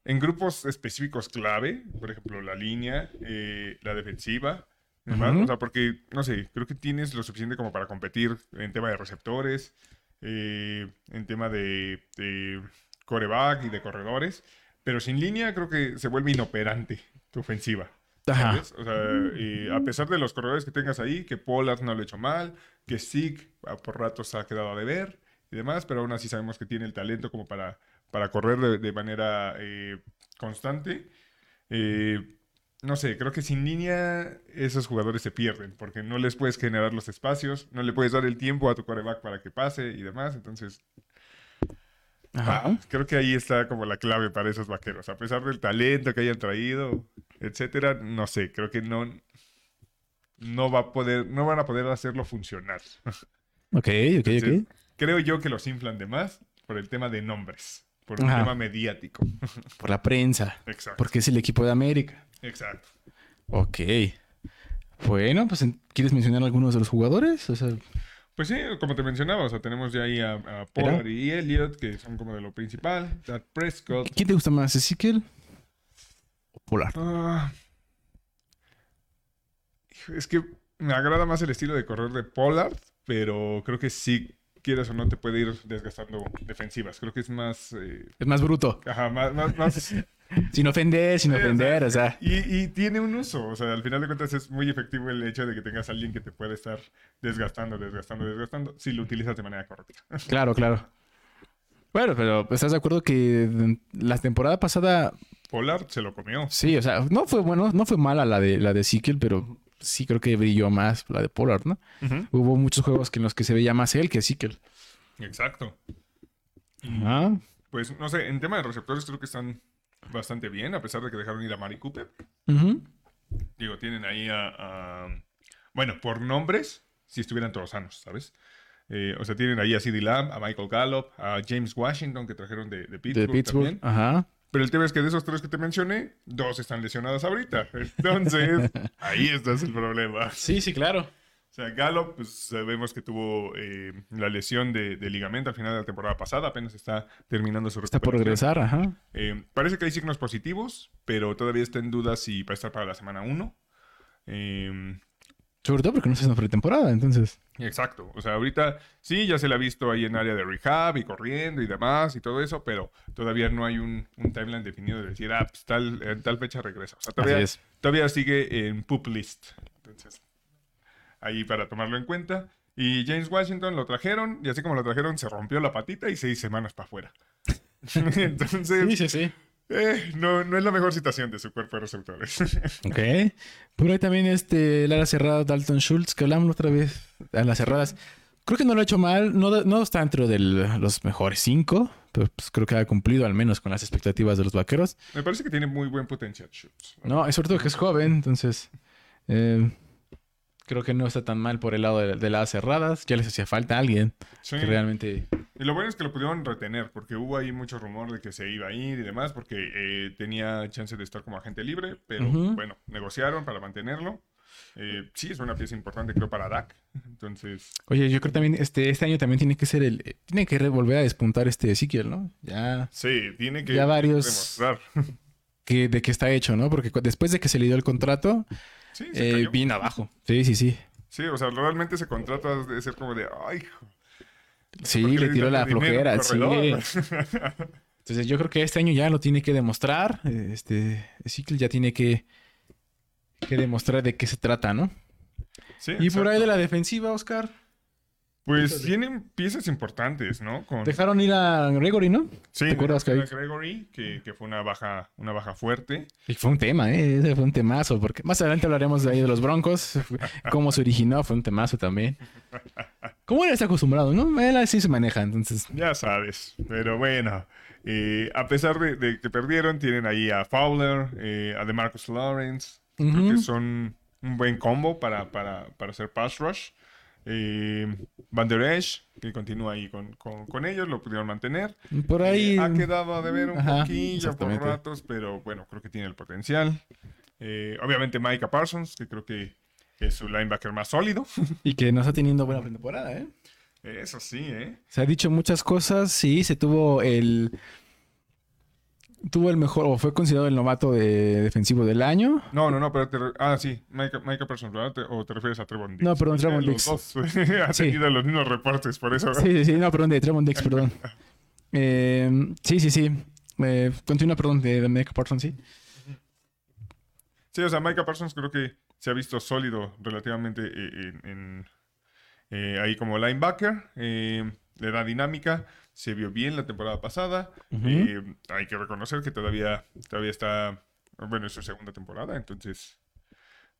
En grupos específicos clave, por ejemplo, la línea, eh, la defensiva, Ujú. o sea, porque, no sé, creo que tienes lo suficiente como para competir en tema de receptores, eh, en tema de, de coreback y de corredores, pero sin línea creo que se vuelve inoperante tu ofensiva. Y a pesar de los corredores que tengas ahí, que Pollard no lo ha hecho mal, que Zeke ah, por ratos ha quedado a deber y demás, pero aún así sabemos que tiene el talento como para, para correr de, de manera eh, constante. Eh, no sé, creo que sin línea esos jugadores se pierden porque no les puedes generar los espacios, no le puedes dar el tiempo a tu coreback para que pase y demás. Entonces, Ajá. Ah, creo que ahí está como la clave para esos vaqueros. A pesar del talento que hayan traído, etcétera, no sé, creo que no, no va a poder, no van a poder hacerlo funcionar. Ok, ok, Entonces, ok. Creo yo que los inflan de más por el tema de nombres, por Ajá. tema mediático. Por la prensa, Exacto. porque es el equipo de América. Exacto. Ok. Bueno, pues ¿quieres mencionar algunos de los jugadores? O sea, Pues sí, como te mencionaba, o sea, tenemos ya ahí a, a Pollard y Elliot, que son como de lo principal. Dak Prescott. ¿quién te gusta más, Ezequiel o Polar? Ah. Es que me agrada más el estilo de correr de Pollard, pero creo que sí, quieras o no, te puede ir desgastando defensivas. Creo que es más. eh, Es más bruto. ajá, más. más, más- Sin ofender, sin ofender, o sea. y, y tiene un uso. O sea, al final de cuentas es muy efectivo el hecho de que tengas a alguien que te puede estar desgastando, desgastando, desgastando, si lo utilizas de manera correcta. Claro, claro. Bueno, pero ¿estás de acuerdo que la temporada pasada, Pollard se lo comió. sí, o sea, no fue bueno, no fue mala la de la de Ezequiel, pero sí creo que brilló más la de Pollard, ¿no? Hubo muchos juegos que en los que se veía más él que Ezequiel. Exacto. Y, Ah, Pues no sé, en tema de receptores creo que están bastante bien, a pesar de que dejaron ir a Mari Cooper. Digo, tienen ahí a, a- Bueno, por nombres, si estuvieran todos sanos, ¿sabes? Eh, o sea, tienen ahí a CD Lamb, a Michael Gallup, a James Washington, que trajeron de, de Pittsburgh, de Pittsburgh. también. Ajá. Pero el tema es que de esos tres que te mencioné, dos están lesionados ahorita. Entonces, ahí está el problema. Sí, sí, claro. O sea, Gallup, pues sabemos que tuvo eh, la lesión de, de ligamento al final de la temporada pasada, apenas está terminando su Está por recuperación. regresar, ajá. Eh, parece que hay signos positivos, pero todavía está en duda si va a estar para la semana 1. Sobre todo porque no se hizo pretemporada, entonces. exacto. O sea, ahorita sí, ya se le ha visto ahí en área de rehab y corriendo y demás y todo eso, pero todavía no hay un, un timeline definido de decir, ah, pues tal, en tal fecha regresa. O sea, todavía, todavía sigue en pup list. Entonces, ahí para tomarlo en cuenta. Y James Washington lo trajeron, y así como lo trajeron, se rompió la patita y seis semanas para afuera. Entonces, sí, sí. eh, no, no es la mejor situación de su cuerpo de receptores. Ok. Por ahí también este, el ala cerrada Dalton Schultz, que hablamos otra vez a las cerradas. Creo que no lo ha hecho mal, no, no está dentro de los mejores cinco, pero pues creo que ha cumplido al menos con las expectativas de los vaqueros. Me parece que tiene muy buen potencial, Schultz. No, es sobre todo que es joven, entonces... eh, Creo que no está tan mal por el lado de, de las cerradas. Ya les hacía falta alguien Sí. que realmente... Y lo bueno es que lo pudieron retener, porque hubo ahí mucho rumor de que se iba a ir y demás, porque eh, tenía chance de estar como agente libre, pero Ujú. bueno, negociaron para mantenerlo. Eh, sí, es una pieza importante, creo, para Dak. Entonces, Oye, yo creo también este, este año también tiene que ser el... eh, Tiene que volver a despuntar este Ezequiel, ¿no? Ya... sí, tiene que Ya varios- demostrar. Que, de que está hecho, ¿no? Porque después de que se le dio el contrato, Sí, se eh, vino abajo. Sí, sí, sí. Sí, o sea, realmente ese contrato de ser como de, ay, hijo, Sí, ¿por qué le tiró la flojera, sí. Entonces yo creo que este año ya lo tiene que demostrar. eh, Este Ezequiel ya tiene que, que demostrar de qué se trata, ¿no? Sí, Y por ahí de la defensiva, Oscar. Pues tienen piezas importantes, ¿no? Con... Dejaron ir a Gregory, ¿no? Sí, ¿Te acuerdas, de Kavik? Gregory, que, que fue una baja, una baja fuerte. Y fue un tema, ¿eh? Ese fue un temazo. Porque más adelante hablaremos de ahí de los Broncos. Cómo se originó, fue un temazo también. Como él está acostumbrado, ¿no? Él así se maneja, entonces. Ya sabes, pero bueno, eh, a pesar de, de que perdieron, tienen ahí a Fowler, eh, a DeMarcus Lawrence, creo que son un buen combo para, para, para hacer pass rush. Eh, Van Der Esch, que continúa ahí con, con, con ellos, lo pudieron mantener. Por ahí. Eh, ha quedado a deber un Ajá, poquillo por ratos, pero bueno, creo que tiene el potencial. Eh, obviamente Micah Parsons, que creo que es su linebacker más sólido. Y que no está teniendo buena temporada, ¿eh? Eso sí, ¿eh? Se ha dicho muchas cosas. Sí, se tuvo el. Tuvo el mejor, o fue considerado el novato de defensivo del año. No, no, no, pero te ah, sí, Micah, Micah Parsons, ¿verdad? Te- ¿O te refieres a Trevon Diggs? No, perdón, Trevon los Diggs. dos ha Sí. tenido los mismos reportes, por eso. Sí, sí, sí, no, perdón, de Tremont Dix, perdón. Eh, sí, sí, sí. Eh, continúa, perdón, de, de Micah Parsons, sí. Sí, o sea, Micah Parsons creo que se ha visto sólido relativamente eh, en, en, eh, ahí como linebacker. eh, le da dinámica. Se vio bien la temporada pasada. Ujú. Eh, hay que reconocer que todavía, todavía está, bueno, es su segunda temporada, entonces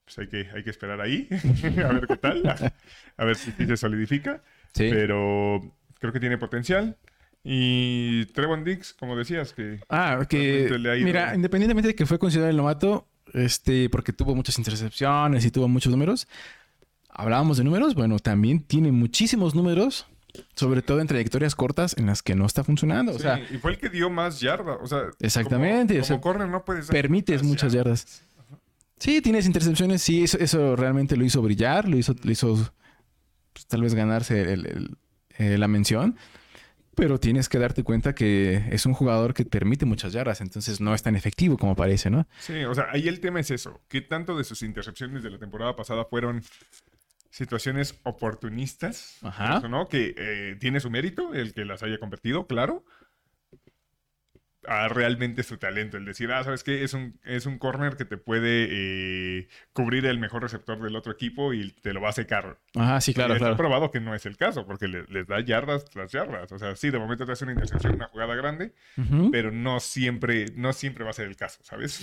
pues hay que, hay que esperar ahí a ver qué tal, a ver si, si se solidifica. Sí. Pero creo que tiene potencial. Y Trevon Diggs, como decías, que Ah, que le mira, independientemente de que fue considerado el novato, este, porque tuvo muchas intercepciones y tuvo muchos números. Hablábamos de números, bueno, también tiene muchísimos números, sobre todo en trayectorias cortas en las que no está funcionando. O Sí, sea, y fue el que dio más yardas. O sea, Exactamente, Como, o sea, como corner no puedes permites muchas yardas. Sí, tienes intercepciones, sí, eso, eso realmente lo hizo brillar, lo hizo, lo hizo pues, tal vez ganarse el- el- eh, la mención. Pero tienes que darte cuenta que es un jugador que permite muchas yardas, entonces no es tan efectivo como parece, ¿no? Sí, o sea, ahí el tema es eso. ¿Qué tanto de sus intercepciones de la temporada pasada fueron situaciones oportunistas? Ajá. Eso, ¿no? Que eh, tiene su mérito el que las haya convertido, claro. A realmente su talento. El decir, ah, ¿sabes qué? Es un, es un corner que te puede eh, cubrir el mejor receptor del otro equipo y te lo va a secar. Ajá, sí, claro, Y está claro. probado que no es el caso, porque le- les da yardas tras yardas. O sea, sí, de momento te hace una intercepción, una jugada grande, pero no siempre, no siempre va a ser el caso, ¿sabes?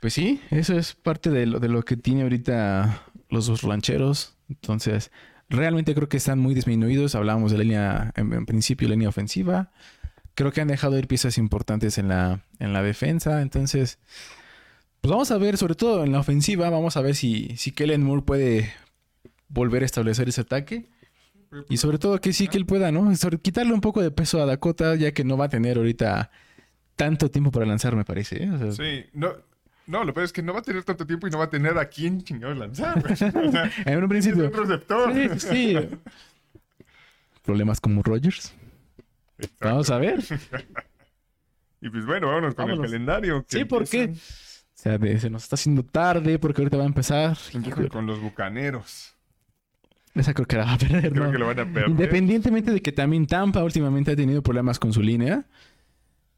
Pues sí, eso es parte de lo, de lo que tiene ahorita los dos rancheros. Entonces, realmente creo que están muy disminuidos. Hablábamos de la línea, en, principio, línea ofensiva. Creo que han dejado ir piezas importantes en la, en la defensa. Entonces, pues vamos a ver, sobre todo en la ofensiva, vamos a ver si, si Kellen Moore puede volver a establecer ese ataque. Y sobre todo que sí que él pueda, ¿no? Quitarle un poco de peso a Dakota, ya que no va a tener ahorita tanto tiempo para lanzar, me parece. ¿eh? Sí, no, no, lo peor es que no va a tener tanto tiempo y no va a tener a quién chingados lanzar. O sea, En un principio. un receptor. Sí, sí. Problemas como Rogers. Exacto. Vamos a ver. Y pues bueno, vámonos con Vámonos. el calendario. Sí, ¿por qué? O sea, de- se nos está haciendo tarde porque ahorita va a empezar. empiezan con los bucaneros. Esa creo que la va a perder, Creo ¿no? que lo van a perder. Independientemente de que también Tampa últimamente ha tenido problemas con su línea.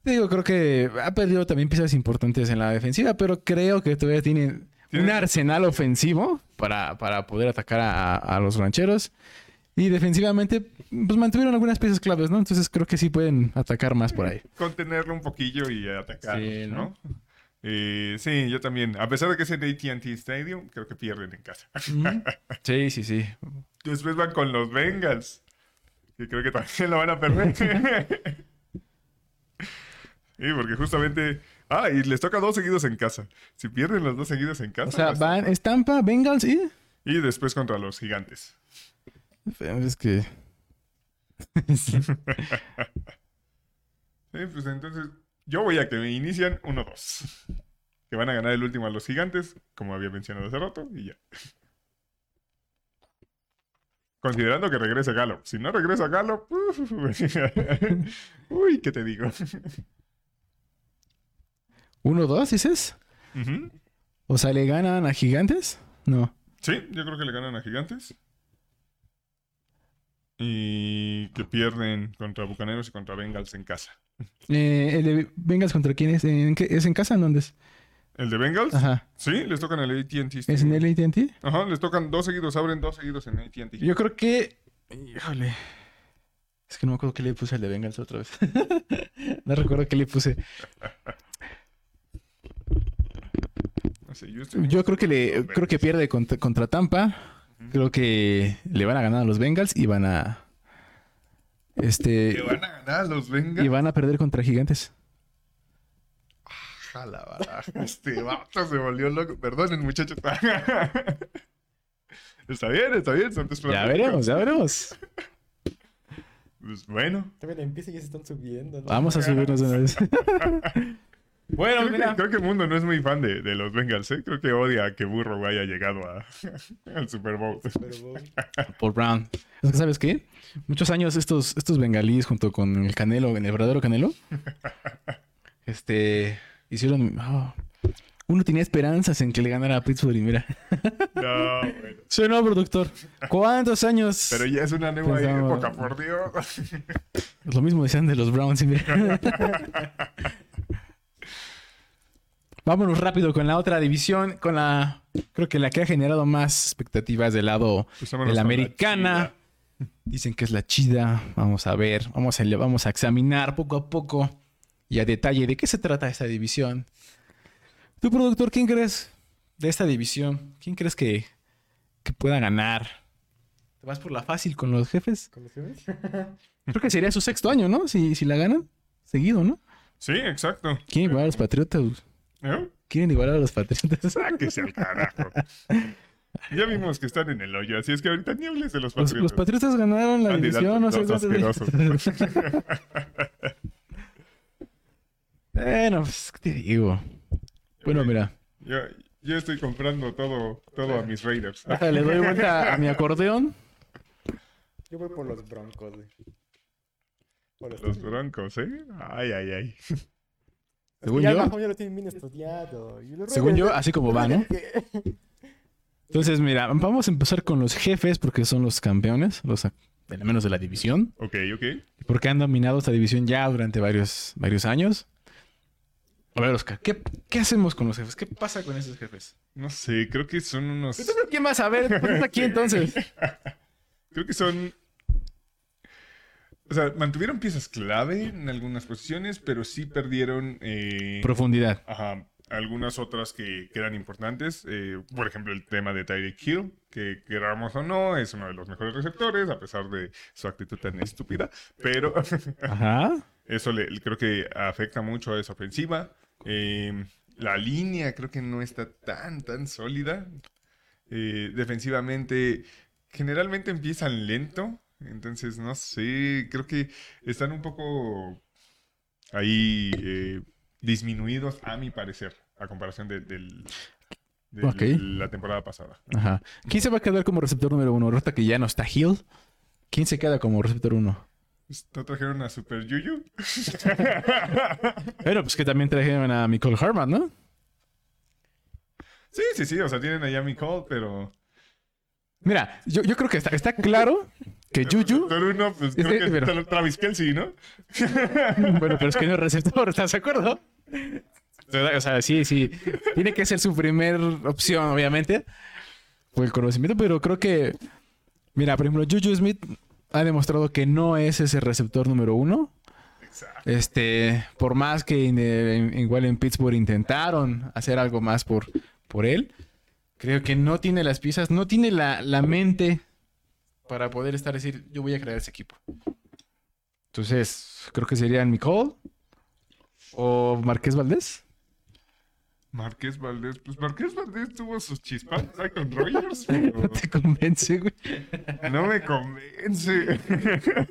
Digo, creo que ha perdido también piezas importantes en la defensiva, pero creo que todavía tiene un arsenal ofensivo para, para poder atacar a, a los rancheros. Y defensivamente, pues mantuvieron algunas piezas claves, ¿no? Entonces creo que sí pueden atacar más por ahí. Contenerlo un poquillo y atacar, Sí, ¿no? ¿no? Eh, sí, yo también. A pesar de que es en AT&T Stadium, creo que pierden en casa. Sí, sí, sí. Después van con los Bengals, que creo que también lo van a perder. Sí, porque justamente... Ah, y les toca dos seguidos en casa. Si pierden los dos seguidos en casa... O sea, van Estampa, Bengals y... Y después contra los gigantes. Es que. Sí, pues entonces yo voy a que me inician 1-2. Que van a ganar el último a los gigantes, como había mencionado hace rato, y ya. Considerando que regrese Galo. Si no regresa Galo, uy, ¿qué te digo? ¿Uno, dos, dices? Ujú. O sea, ¿le ganan a gigantes? No. Sí, yo creo que le ganan a gigantes. Y que pierden contra Bucaneros y contra Bengals en casa. Eh, ¿El de Bengals contra quién es? ¿En qué- ¿Es en casa? ¿En dónde es? ¿El de Bengals? Ajá. Sí, les tocan el AT&T. ¿Es en el AT&T? Ajá, les tocan dos seguidos, abren dos seguidos en AT&T. Yo creo que... Híjole. Es que no me acuerdo qué le puse al de Bengals otra vez. no recuerdo qué le puse. Sé, yo estoy- Yo creo que le creo que pierde contra, contra Tampa. Creo que le van a ganar a los Bengals y van a este Que van a ganar los Bengals. y van a perder contra Gigantes. A la baraja, Este vato se volvió loco. Perdonen, muchachos. está bien, está bien. Son tus Ya veremos, ya veremos. Pues bueno. También empieza y ya se están subiendo. ¿no? Vamos a subirnos de una vez. bueno, Creo que, mira. creo que el mundo no es muy fan de, de los Bengals, ¿eh? Creo que odia que Burrow haya llegado a, al Super Bowl. Paul Brown. Es que, ¿sabes qué? Muchos años estos, estos bengalíes junto con el Canelo, el verdadero Canelo, este, hicieron... oh, uno tenía esperanzas en que le ganara a Pittsburgh y mira. No, bueno. Sí, no, productor. ¿Cuántos años? Pero ya es una nueva Pensaba- época, por Dios. Lo mismo decían de los Browns y mira. Vámonos rápido con la otra división, con la... Creo que la que ha generado más expectativas del lado Pues de la americana. Dicen que es la chida. Vamos a ver, vamos a, vamos a examinar poco a poco y a detalle de qué se trata esta división. ¿Tu productor, quién crees de esta división? ¿Quién crees que, que pueda ganar? ¿Te vas por la fácil con los jefes? ¿con los jefes? Creo que sería su sexto año, ¿no? Si, si la ganan. Seguido, ¿no? Sí, exacto. Quieren igualar a los Patriotas. ¿Eh? Quieren igualar a los Patriotas. Sáquese al carajo. Ya vimos que están en el hoyo, así es que ahorita ni hables de los Patriotas. los Patriotas ganaron la Andy división. No sé asquerosos. Bueno, pues, ¿qué te digo? Bueno, mira. Yo, yo estoy comprando todo, todo a mis Raiders. Le doy vuelta a mi acordeón. Yo voy por los broncos, güey. Por los Los Broncos, ¿eh? Ay, ay, ay. Según ya yo. abajo ya lo tienen bien estudiado. Según yo, así como va, ¿no? Entonces, mira, vamos a empezar con los jefes porque son los campeones, los a- de la menos de la división, Ok, ok. porque han dominado esta división ya durante varios, varios años. A ver, Oscar, ¿qué, qué hacemos con los jefes? ¿Qué pasa con esos jefes? No sé, creo que son unos... ¿quién vas a ver? Ponte aquí entonces. Creo que son... O sea, mantuvieron piezas clave en algunas posiciones, pero sí perdieron... eh, Profundidad. Ajá, algunas otras que, que eran importantes. eh, por ejemplo, el tema de Tyreek Hill, que queramos o no, es uno de los mejores receptores, a pesar de su actitud tan estúpida. Pero Ajá. eso le, creo que afecta mucho a esa ofensiva. Eh, la línea creo que no está tan, tan sólida. Defensivamente, generalmente empiezan lento. Entonces, no sé, creo que están un poco ahí eh, disminuidos, a mi parecer, a comparación de, del- de Ok. la temporada pasada. Ajá. ¿Quién se va a quedar como receptor número uno? Ahorita que ya no está Hill. ¿Quién se queda como receptor uno? ¿No trajeron a Super Yuyu? Bueno, pues que también trajeron a Nicole Harman, ¿no? sí, sí, sí, o sea, tienen allá a Nicole, pero... Mira, yo, yo creo que está, está claro que Juju. Uno, pues Es creo que- pero- Travis Kelsey, ¿no? Bueno, pero es que no es receptor, ¿estás de acuerdo? O sea, sí, sí. Tiene que ser su primer opción, obviamente. Por el conocimiento, pero creo que. Mira, por ejemplo, Juju Smith ha demostrado que no es ese receptor número uno. Exacto. Este, por más que en el- en- igual en Pittsburgh intentaron hacer algo más por, por él, creo que no tiene las piezas, no tiene la, la mente para poder estar decir, yo voy a crear ese equipo. Entonces, creo que serían Nicole o Marqués Valdés. Marqués Valdés, pues Marqués Valdés tuvo sus chispas ahí con Rogers, pero No te convence, güey. no me convence.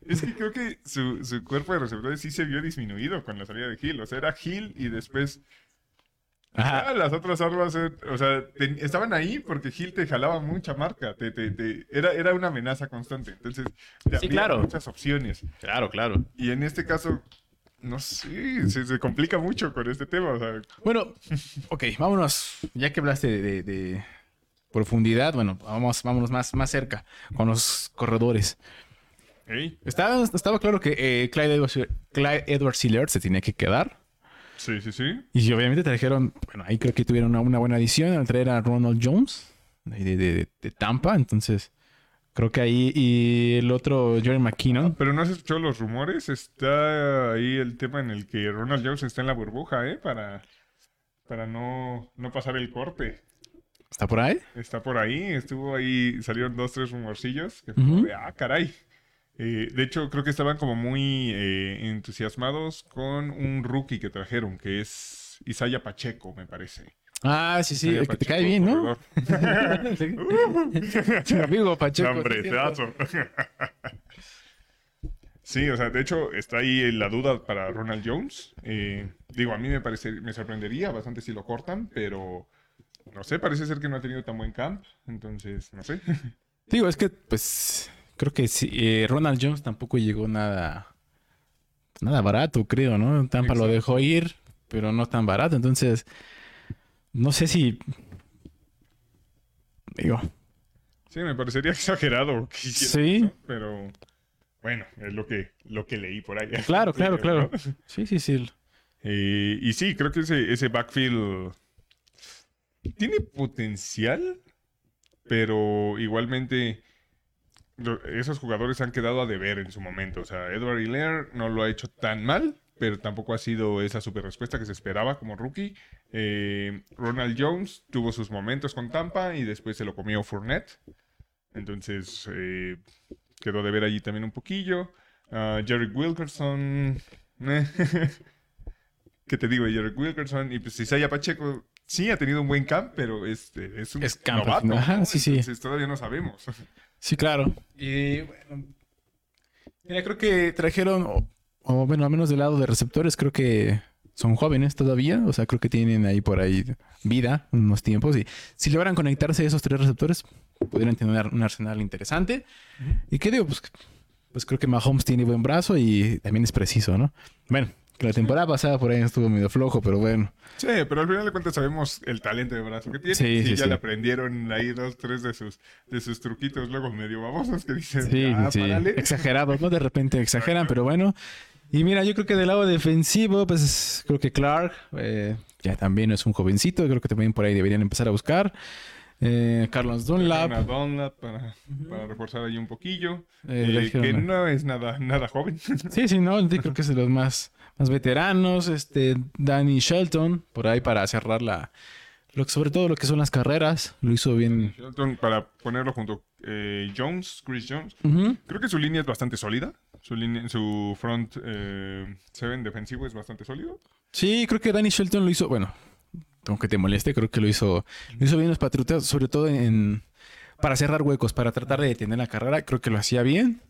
Es que creo que su, su cuerpo de receptores sí se vio disminuido con la salida de Hill. O sea, era Hill y después Ajá. Ah, las otras armas, o sea, estaban ahí porque Gil te jalaba mucha marca, te, te- te- era, era una amenaza constante, entonces te Sí, claro. muchas opciones. Claro, claro. Y en este caso, no sé, se, se complica mucho con este tema, o sea, Bueno, ok, vámonos. Ya que hablaste de, de- de profundidad, bueno, vamos, vámonos más, más cerca con los corredores. ¿eh? Estaba, estaba claro que eh, Clyde Edwards, Clyde Edwards Hillard se tenía que quedar. Sí, sí, sí. Y obviamente trajeron, bueno, ahí creo que tuvieron una, una buena adición al traer a Ronald Jones de, de- de- de Tampa. Entonces, creo que ahí. Y el otro, Jerry McKinnon. Pero no has escuchado los rumores, está ahí el tema en el que Ronald Jones está en la burbuja, ¿eh? Para, para no, no pasar el corte. ¿Está por ahí? Está por ahí, estuvo ahí, salieron dos, tres rumorcillos que Ujú. de, ah, caray. Eh, de hecho, creo que estaban como muy eh, entusiasmados con un rookie que trajeron, que es Isaiah Pacheco, me parece. Ah, sí, sí, Isaiah que te cae bien, ¿no? amigo Pacheco. Hombrezazo. Sí, o sea, de hecho está ahí la duda para Ronald Jones. Eh, digo, a mí me parece, me sorprendería bastante si lo cortan, pero no sé, parece ser que no ha tenido tan buen camp, entonces, no sé. Digo, es que, pues, creo que sí, eh, Ronald Jones tampoco llegó nada, nada barato, creo, ¿no? Tampa lo dejó ir, pero no tan barato. Entonces, no sé si, digo, Sí, me parecería exagerado. que Sí. eso, pero bueno, es lo que, lo que leí por ahí. claro, claro, Sí, claro. Sí, sí, sí. Eh, y sí, creo que ese, ese backfield tiene potencial, pero igualmente esos jugadores han quedado a deber en su momento. O sea, Edward Hilaire no lo ha hecho tan mal, pero tampoco ha sido esa super respuesta que se esperaba como rookie. Eh, Ronald Jones tuvo sus momentos con Tampa y después se lo comió Fournette. Entonces eh, quedó de ver allí también un poquillo. Ah, Jerry Wilkerson. eh, ¿Qué te digo? Jerry Wilkerson y pues Isaiah Pacheco sí ha tenido un buen camp, pero es, eh, es un Es camp, novato. ajá, ¿no? sí, sí. Entonces todavía no sabemos. Sí, claro. Y bueno, mira, creo que trajeron, o, o, bueno, al menos del lado de receptores, creo que son jóvenes todavía. O sea, creo que tienen ahí por ahí vida, unos tiempos. Y si logran conectarse esos tres receptores, podrían tener un arsenal interesante. Y qué digo, pues, pues creo que Mahomes tiene buen brazo y también es preciso, ¿no? Bueno, la temporada pasada por ahí estuvo medio flojo, pero bueno. Sí, pero al final de cuentas sabemos el talento de brazo que tiene. Sí, Sí, sí, ya sí. le aprendieron ahí dos, tres de sus, de sus truquitos luego medio babosos que dicen, Sí, "Ah, sí. párale". Exagerados, ¿no? De repente exageran, pero bueno. Y mira, yo creo que del lado defensivo, pues creo que Clark eh, ya también es un jovencito. Creo que también por ahí deberían empezar a buscar. Eh, Carlos Dunlap. Una Dunlap para, para reforzar ahí un poquillo. eh, eh, que no es nada, nada joven. Sí, sí, no, creo que es de los más, más veteranos. Este, Danny Shelton, por ahí para cerrar la. Lo, que- sobre todo lo que son las carreras. Lo hizo bien. Shelton, para ponerlo junto eh, Jones, Chris Jones. Ujú. Creo que su línea es bastante sólida. Su, línea, su front eh, seven defensivo es bastante sólido. Sí, creo que Danny Shelton lo hizo, bueno, aunque te moleste, creo que lo hizo, lo hizo bien los Patriotas, sobre todo en para cerrar huecos, para tratar de detener la carrera, creo que lo hacía bien.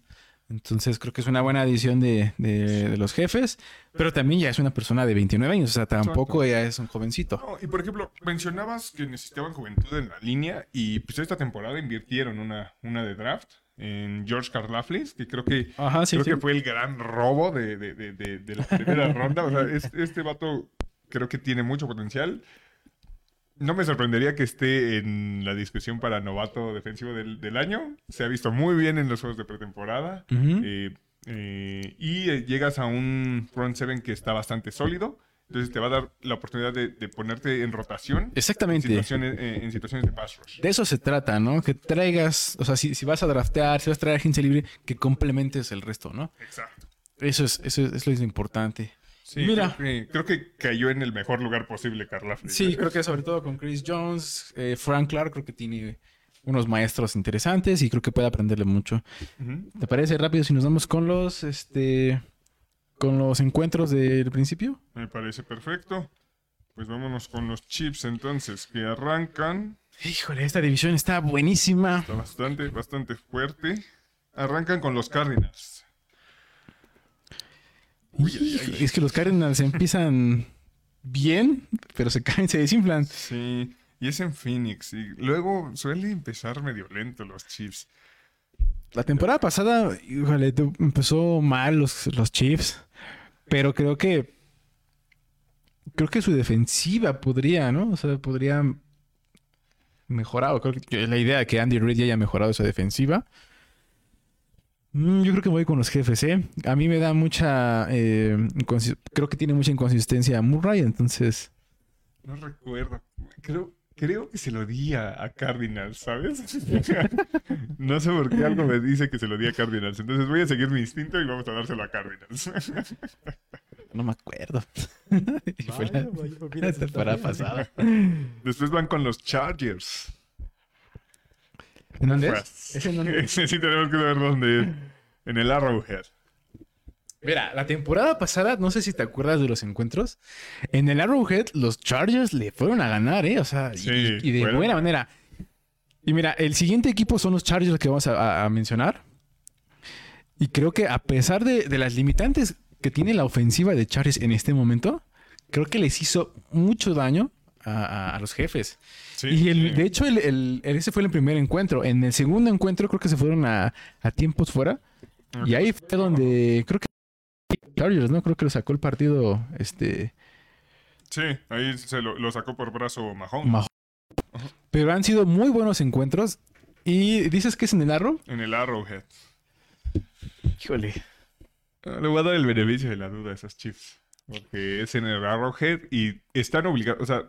Entonces creo que es una buena adición de, de- de los jefes, pero también ya es una persona de 29 años, o sea, tampoco ya es un jovencito. No, y por ejemplo, mencionabas que necesitaban juventud en la línea y pues esta temporada invirtieron una, una de draft en George Karlaftis, que creo que Ajá, sí, creo sí. que fue el gran robo de, de- de- de- de la primera ronda. O sea, es- este vato creo que tiene mucho potencial. No me sorprendería que esté en la discusión para novato defensivo del, del año. Se ha visto muy bien en los juegos de pretemporada. Eh, eh, y eh, llegas a un front seven que está bastante sólido. Entonces te va a dar la oportunidad de, de ponerte en rotación en Exactamente. situaciones, eh, en situaciones de pass rush. De eso se trata, ¿no? Que traigas, o sea, si, si vas a draftear, si vas a traer agencia libre, que complementes el resto, ¿no? Exacto. Eso es, eso es, eso es lo importante. Sí, Mira. Creo que, creo que cayó en el mejor lugar posible, Carla. Sí, creo que sobre todo con Chris Jones, eh, Frank Clark, creo que tiene unos maestros interesantes y creo que puede aprenderle mucho. ¿Te parece rápido si nos vamos con los, este, con los encuentros del principio? Me parece perfecto. Pues vámonos con los Chiefs entonces, que arrancan. Híjole, esta división está buenísima. Está bastante, bastante fuerte. Arrancan con los Cardinals. Uy, ay, ay. Es que los Cardinals empiezan bien, pero se caen, se desinflan. Sí, y es en Phoenix. Y luego suele empezar medio lento los Chiefs. La temporada pasada, híjole, empezó mal los, los Chiefs, pero creo que creo que su defensiva podría, ¿no? O sea, podría mejorar. Creo que la idea de que Andy Reid ya haya mejorado esa defensiva. Mm, Yo creo que voy con los jefes, ¿eh? A mí me da mucha... eh, creo que tiene mucha inconsistencia Murray, entonces... No recuerdo. Creo, creo que se lo di a, a Cardinals, ¿sabes? no sé por qué algo me dice que se lo di a Cardinals. Entonces voy a seguir mi instinto y vamos a dárselo a Cardinals. No me acuerdo. Y fue Vaya, la- vaya, la mira, temporada pasada. Después van con los Chargers. ¿En dónde Pues, es? ¿Es en dónde es? Sí tenemos que ver dónde es. En el Arrowhead. Mira, la temporada pasada, no sé si te acuerdas de los encuentros. En el Arrowhead, los Chargers le fueron a ganar, ¿eh? O sea, y- Sí, y, de buena manera. Y mira, el siguiente equipo son los Chargers que vamos a, a- a mencionar. Y creo que a pesar de, de las limitantes que tiene la ofensiva de Chargers en este momento, creo que les hizo mucho daño a, a- a los jefes. Sí, y el- sí. de hecho, el, el- el- ese fue el primer encuentro. En el segundo encuentro creo que se fueron a, a tiempos fuera. Y ahí fue donde creo que Chargers, ¿no? Creo que lo sacó el partido este Sí, ahí se lo, lo sacó por brazo Mahomes. Mahomes. Pero han sido muy buenos encuentros. Y dices que es en el Arrow. en el Arrowhead. Híjole. Ah, Le voy a dar el beneficio de la duda a esos Chiefs. Porque es en el Arrowhead y están obligados. O sea,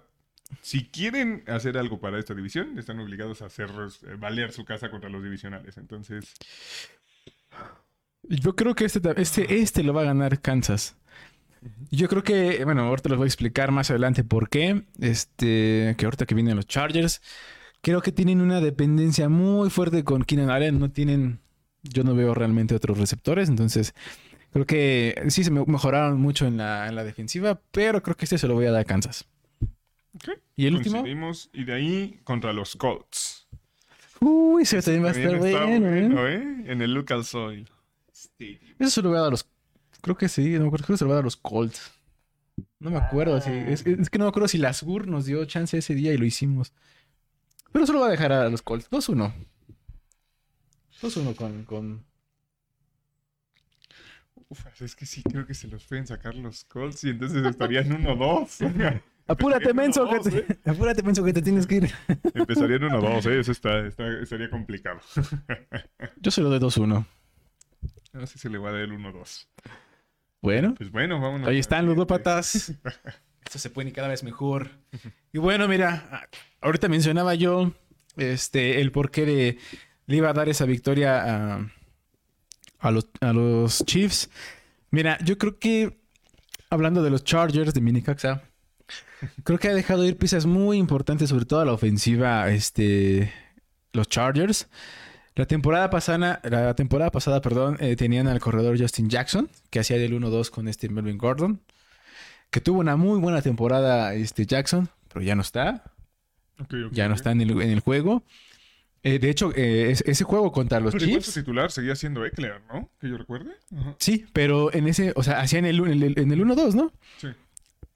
si quieren hacer algo para esta división, están obligados a hacer eh, valer su casa contra los divisionales. Entonces, Yo creo que este, este, este lo va a ganar Kansas. Yo creo que, bueno, ahorita les voy a explicar más adelante por qué. Este, que ahorita que vienen los Chargers, creo que tienen una dependencia muy fuerte con Keenan Allen. No tienen, yo no veo realmente otros receptores. Entonces, creo que sí se me- mejoraron mucho en la, en la defensiva, pero creo que este se lo voy a dar a Kansas. Ok, ¿Y el último? coincidimos. Y de ahí contra los Colts. Uy, ese también va a estar está bueno, ¿eh? bueno, ¿eh? En el Lucas Oil. Eso se lo voy a dar a los. Creo que sí, no me acuerdo, creo que se lo voy a dar a los Colts. No me acuerdo. si- es, es que no me acuerdo si la SUR nos dio chance ese día y lo hicimos. Pero se lo voy a dejar a los Colts. 2-1. 2-1 con, con. Uf, es que sí, creo que se los pueden sacar los Colts y entonces estarían 1-2. Apúrate, menso, que Dos, ¿eh? te, apúrate, menso, que te tienes que ir. Empezarían 1-2, ¿eh? Eso está, está- estaría complicado. Yo se lo doy 2-1. No sé si se le va a dar el 1-2. Bueno, Pues bueno, vámonos. ahí están, siguiente. ludópatas. Esto se pone cada vez mejor. Y bueno, mira, ahorita mencionaba yo este, el porqué de le iba a dar esa victoria a, a los, a los Chiefs. Mira, yo creo que hablando de los Chargers de Minicaxa, creo que ha dejado ir piezas muy importantes, sobre todo a la ofensiva, este, los Chargers. La temporada pasada, la temporada pasada, perdón, eh, tenían al corredor Justin Jackson, que hacía del 1-2 con este Melvin Gordon, que tuvo una muy buena temporada este Jackson, pero ya no está, ya no está en el, en el juego. Eh, de hecho, eh, es- ese juego contra los Pero igual su Chiefs, titular seguía siendo Eckler, ¿no? Que yo recuerde. Ajá. sí, pero en ese, o sea, hacían el, en el, en el 1-2, ¿no? Sí.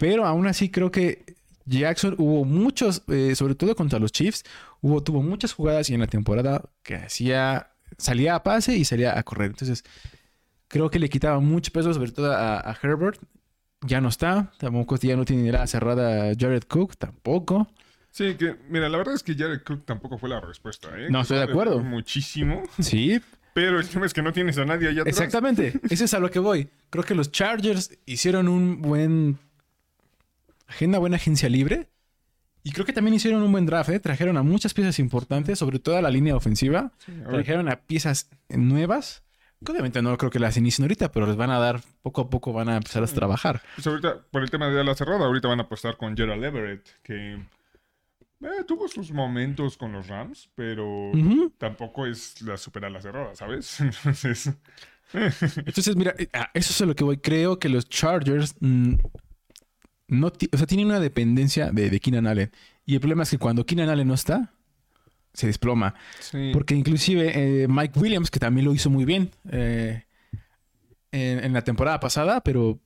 Pero aún así creo que Jackson hubo muchos, eh, sobre todo contra los Chiefs, hubo, tuvo muchas jugadas y en la temporada que hacía, salía a pase y salía a correr. Entonces, creo que le quitaba mucho peso, sobre todo a, a Herbert. Ya no está, tampoco ya no tiene la cerrada Jared Cook, tampoco. Sí, que mira, la verdad es que Jared Cook tampoco fue la respuesta, ¿eh? No, estoy de acuerdo. Muchísimo. Sí, Pero el tema es que no tienes a nadie allá atrás. exactamente. Eso es a lo que voy. Creo que los Chargers hicieron un buen. Una buena agencia libre. Y creo que también hicieron un buen draft, ¿eh? Trajeron a muchas piezas importantes, sobre todo a la línea ofensiva. Sí, Trajeron a piezas nuevas. Que obviamente no creo que las inicien ahorita, pero les van a dar, poco a poco van a empezar a trabajar. Pues ahorita, por el tema de la cerrada, ahorita van a apostar con Gerald Everett, que eh, tuvo sus momentos con los Rams, pero tampoco es la super ala cerrada, ¿sabes? Entonces, Entonces, mira, eh, eso es a lo que voy. Creo que los Chargers mm, no o sea, tiene una dependencia de, de Keenan Allen. Y el problema es que cuando Keenan Allen no está, se desploma. Sí. Porque inclusive eh, Mike Williams, que también lo hizo muy bien eh, en, en la temporada pasada, pero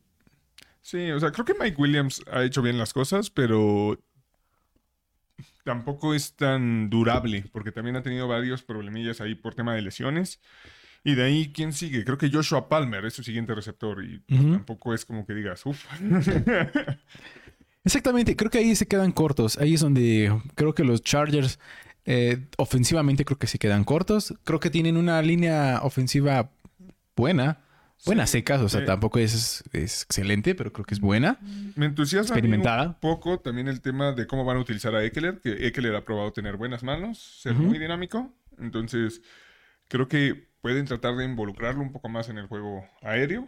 Sí, o sea, creo que Mike Williams ha hecho bien las cosas, pero tampoco es tan durable, porque también ha tenido varios problemillas ahí por tema de lesiones. Y de ahí, ¿quién sigue? Creo que Joshua Palmer es su siguiente receptor y pues, tampoco es como que digas, uff. Exactamente, creo que ahí se quedan cortos. Ahí es donde creo que los Chargers eh, ofensivamente creo que se quedan cortos. Creo que tienen una línea ofensiva buena. Buena Sí, secas, o sea, tampoco es, es excelente, pero creo que es buena. Me entusiasma Experimentada. un poco también el tema de cómo van a utilizar a Eckler, que Eckler ha probado tener buenas manos, ser muy dinámico. Entonces, creo que pueden tratar de involucrarlo un poco más en el juego aéreo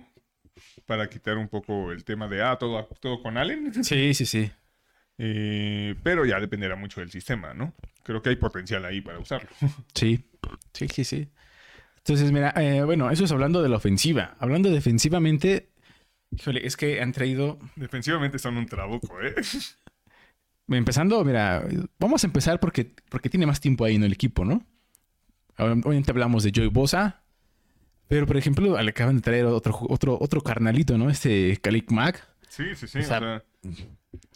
para quitar un poco el tema de, ah, todo, todo con Allen. Sí, sí, sí. Eh, pero ya dependerá mucho del sistema, ¿no? Creo que hay potencial ahí para usarlo. Sí, sí, sí, sí. Entonces, mira, eh, bueno, eso es hablando de la ofensiva. Hablando defensivamente, híjole, es que han traído Defensivamente son un trabuco, ¿eh? Empezando, mira, vamos a empezar porque, porque tiene más tiempo ahí en el equipo, ¿no? Obviamente hablamos de Joey Bosa, pero por ejemplo, le acaban de traer otro, otro, otro carnalito, ¿no? Este Khalid Mack. Sí, sí, sí. O O sea,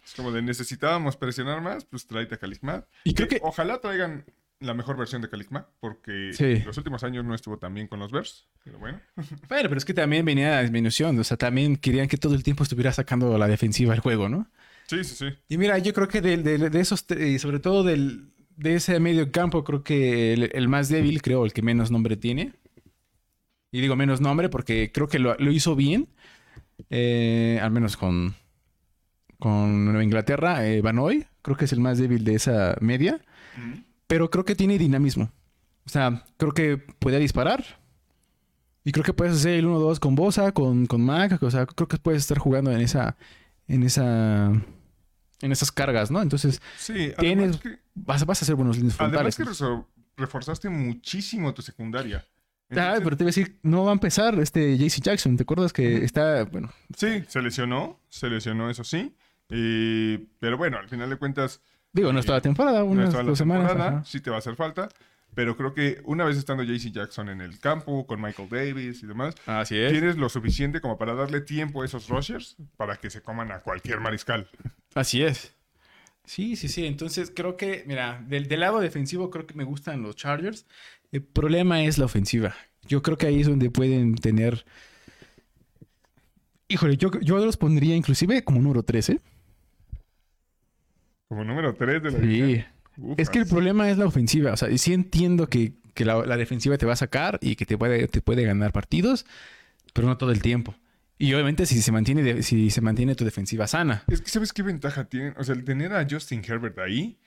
es como de necesitábamos presionar más, pues tráete a Kalismat. Y creo que- Ojalá traigan la mejor versión de Kalismat, porque Sí. los últimos años no estuvo tan bien con los Bears. Pero bueno. Bueno, pero es que también venía la disminución, o sea, también querían que todo el tiempo estuviera sacando la defensiva al juego, ¿no? Sí, sí, sí. Y mira, yo creo que de, de- de esos, sobre todo del, de ese medio campo, creo que el, el más débil, creo, el que menos nombre tiene. Y digo menos nombre porque creo que lo, lo hizo bien, eh, al menos con, con Nueva Inglaterra, eh, Banoy, creo que es el más débil de esa media, pero creo que tiene dinamismo. O sea, creo que puede disparar. Y creo que puedes hacer el 1-2 con Bosa, con, con Mac. O sea, creo que puedes estar jugando en esa. En esa. En esas cargas, ¿no? Entonces, Sí, Tienes- que, vas, vas a hacer buenos líneas además frontales. que reso- reforzaste muchísimo tu secundaria. Ah, Entonces, pero te iba a decir, no va a empezar este JC Jackson. ¿Te acuerdas que está, bueno, Sí, se lesionó, se lesionó, eso sí. Eh, pero bueno, al final de cuentas, digo, no es toda la temporada, no unas la dos semanas. ajá. sí te va a hacer falta. Pero creo que una vez estando JC Jackson en el campo, con Michael Davis y demás, Así es. tienes lo suficiente como para darle tiempo a esos rushers para que se coman a cualquier mariscal. Así es. Sí, sí, sí. Entonces creo que, mira, del, del lado defensivo creo que me gustan los Chargers. El problema es la ofensiva. Yo creo que ahí es donde pueden tener... Híjole, yo, yo los pondría inclusive como número 13. Como número 3 de la Sí. Es que el problema es la ofensiva. O sea, sí entiendo que, que la, la defensiva te va a sacar y que te puede, te puede ganar partidos, pero no todo el tiempo. Y obviamente si se mantiene, de- si se mantiene tu defensiva sana. Es que ¿sabes qué ventaja tienen? O sea, el tener a Justin Herbert ahí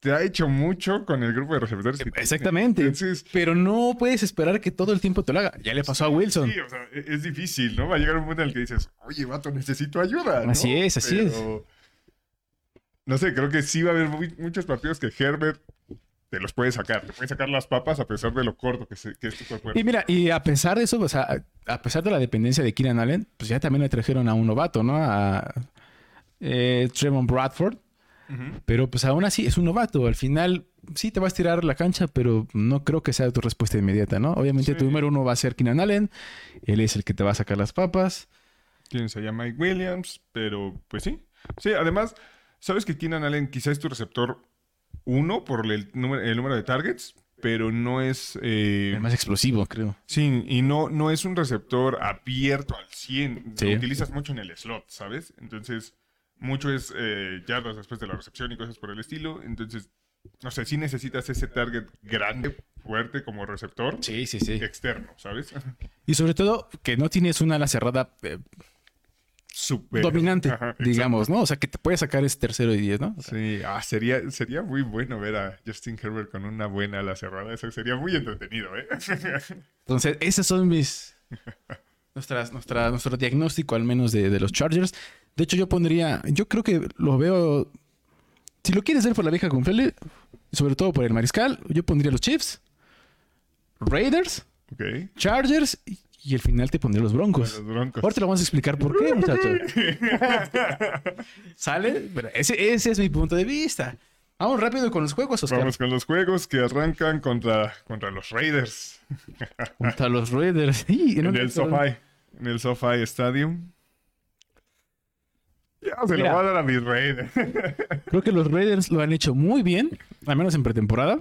te ha hecho mucho con el grupo de receptores. que. Exactamente. Entonces, Pero no puedes esperar que todo el tiempo te lo haga. Ya le pasó a Wilson. Sí, o sea, e- es difícil, ¿no? Va a llegar un punto en el que dices, oye, vato, necesito ayuda. ¿no? Así es, así es. No sé, creo que sí va a haber muy- muchos partidos que Herbert te los puede sacar. Te puede sacar las papas a pesar de lo corto que, se- que es tu cuerpo. Y mira, y a pesar de eso, o sea, a pesar de la dependencia de Keenan Allen, pues ya también le trajeron a un novato, ¿no? A eh, Trevon Bradford. Pero pues aún así es un novato. Al final sí te vas a tirar la cancha, pero no creo que sea tu respuesta inmediata, ¿no? Obviamente Sí. tu número uno va a ser Keenan Allen. Él es el que te va a sacar las papas. Tienes allá a Mike Williams, pero pues sí. Sí, además, sabes que Keenan Allen quizá es tu receptor uno por el número, el número de targets, pero no es... eh, El más explosivo, creo. Sí, y no, no es un receptor abierto al 100. Sí. Lo utilizas mucho en el slot, ¿sabes? Entonces, mucho es eh, yardas después de la recepción y cosas por el estilo. Entonces, no sé, si necesitas ese target grande, fuerte como receptor Sí, sí, sí. externo, ¿sabes? Y sobre todo que no tienes una ala cerrada eh, Súper. dominante, Ajá, digamos, ¿no? O sea, que te puede sacar ese tercero y diez, ¿no? O sea, Sí, ah, sería, sería muy bueno ver a Justin Herbert con una buena ala cerrada. Eso sería muy entretenido, ¿eh? Entonces, esos son mis. Nuestras, nuestra, nuestro diagnóstico, al menos, de, de los Chargers. De hecho, yo pondría. Yo creo que lo veo. Si lo quieres ver por la vieja confiable, sobre todo por el mariscal, yo pondría los Chiefs, Raiders, ok. Chargers y al final te pondría los Broncos. Los Broncos. Ahorita lo vamos a explicar por qué, muchachos. ¿Sale? Pero ese, ese es mi punto de vista. Vamos rápido con los juegos, Oscar. Vamos con los juegos que arrancan contra, contra los Raiders. Contra los Raiders. Sí, En el SoFi. En el SoFi Stadium. Ya se Mira. lo va a dar a mis Raiders. Creo que los Raiders lo han hecho muy bien, al menos en pretemporada.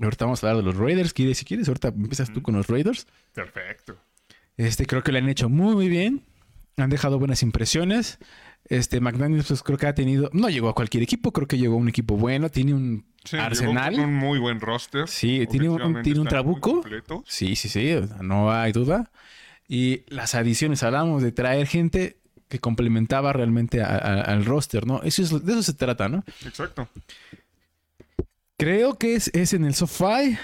Ahorita vamos a hablar de los Raiders. ¿Quieres, si quieres, ahorita empiezas tú con los Raiders. Perfecto. Este, creo que lo han hecho muy, muy bien. Han dejado buenas impresiones. Este, McDaniels, pues creo que ha tenido. No llegó a cualquier equipo, creo que llegó a un equipo bueno. Tiene un Sí, arsenal. con un muy buen roster. Sí, tiene un- tiene un trabuco. Sí, sí, sí, no hay duda. Y las adiciones, hablamos de traer gente que complementaba realmente a- a- al roster, ¿no? Eso es, de eso se trata, ¿no? Exacto. Creo que es, es en el SoFi.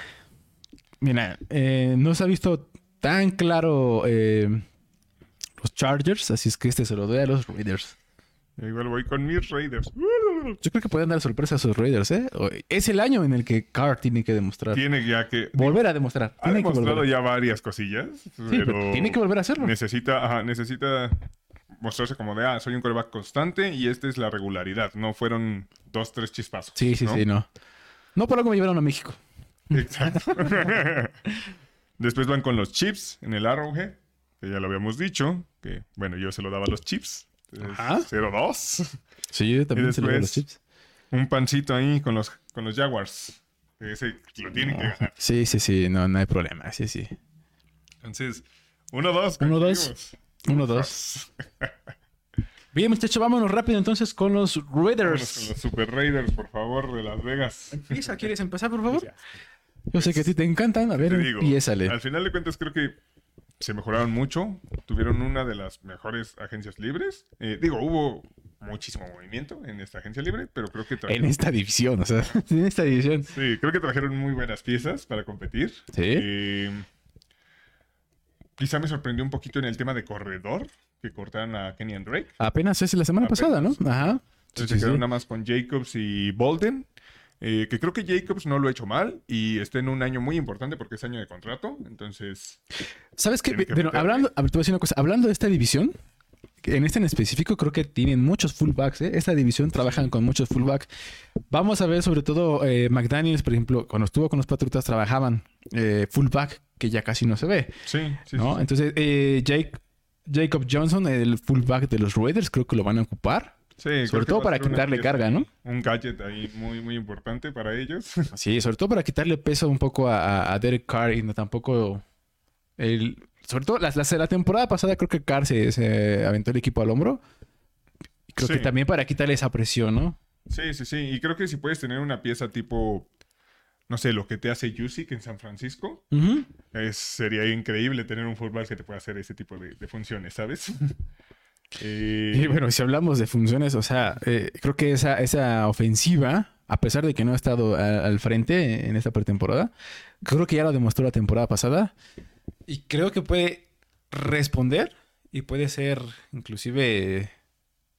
Mira, eh, no se ha visto tan claro eh, los Chargers, así es que este se lo doy a los Raiders. Igual voy con mis Raiders. Yo creo que pueden dar sorpresa a sus Raiders, ¿eh? Es el año en el que Carr tiene que demostrar. Tiene ya que. Volver a demostrar. Ha Tiene demostrado ya varias cosillas. Sí, pero pero tiene que volver a hacerlo. necesita, ajá, necesita mostrarse como de, ah, soy un coreback constante y esta es la regularidad. No fueron dos, tres chispazos. Sí, sí, ¿no? sí, no. No por algo me llevaron a México. Exacto. Después van con los chips en el Arrowhead, que ya lo habíamos dicho, que bueno, yo se lo daba a los chips. Ajá. 0-2. Sí, yo también se lo doy a los después- chips. Un pancito ahí con los, con los Jaguars. Ese lo tienen que ganar. Sí, sí, sí, no, no hay problema. Sí, sí. Entonces, 1-2. 1-2. coincidimos. 1-2. Bien, muchachos, vámonos rápido entonces con los Vámonos con Raiders. los Super Raiders, por favor, de Las Vegas. Empieza, ¿quieres empezar, por favor? Yo sé que a ti te encantan. A ver, empiézale. al final de cuentas creo que se mejoraron mucho. Tuvieron una de las mejores agencias libres. Eh, digo, hubo muchísimo movimiento en esta agencia libre, pero creo que En trajeron, esta división, o sea, en esta división. sí, creo que trajeron muy buenas piezas para competir. Sí. Eh, quizá me sorprendió un poquito en el tema de corredor, que cortaron a Kenny and Drake. Apenas es la semana Apenas. pasada, ¿no? Ajá. Entonces Sí, se quedaron sí. nada más con Jacobs y Bolden. Eh, que creo que Jacobs no lo ha hecho mal y está en un año muy importante porque es año de contrato. Entonces, ¿Sabes qué? Que hablando, a ver, te voy a decir una cosa. Hablando de esta división, en este en específico, creo que tienen muchos fullbacks. ¿eh? Esta división trabajan con muchos fullbacks. Vamos a ver, sobre todo, eh, McDaniels, por ejemplo, cuando estuvo con los Patriotas, trabajaban eh, fullback, que ya casi no se ve. sí, sí, ¿no? sí. Entonces, eh, Jake, Jacob Johnson, el fullback de los Raiders, creo que lo van a ocupar. Sí, Sobre todo para quitarle pieza, carga, ¿no? Un gadget ahí muy, muy importante para ellos. Sí, sobre todo para quitarle peso un poco a, Derek Carr y no tampoco el... Sobre todo la, la- la temporada pasada creo que Carr se, se aventó el equipo al hombro. Creo que también para quitarle esa presión, ¿no? sí, sí, sí. Y creo que si puedes tener una pieza tipo, no sé, lo que te hace Jusic en San Francisco, es, sería increíble tener un fútbol que te pueda hacer ese tipo de, de funciones, ¿sabes? Eh, Y bueno, si hablamos de funciones, o sea, eh, creo que esa, esa ofensiva, a pesar de que no ha estado a- al frente en esta pretemporada, creo que ya lo demostró la temporada pasada. Y creo que puede responder y puede ser inclusive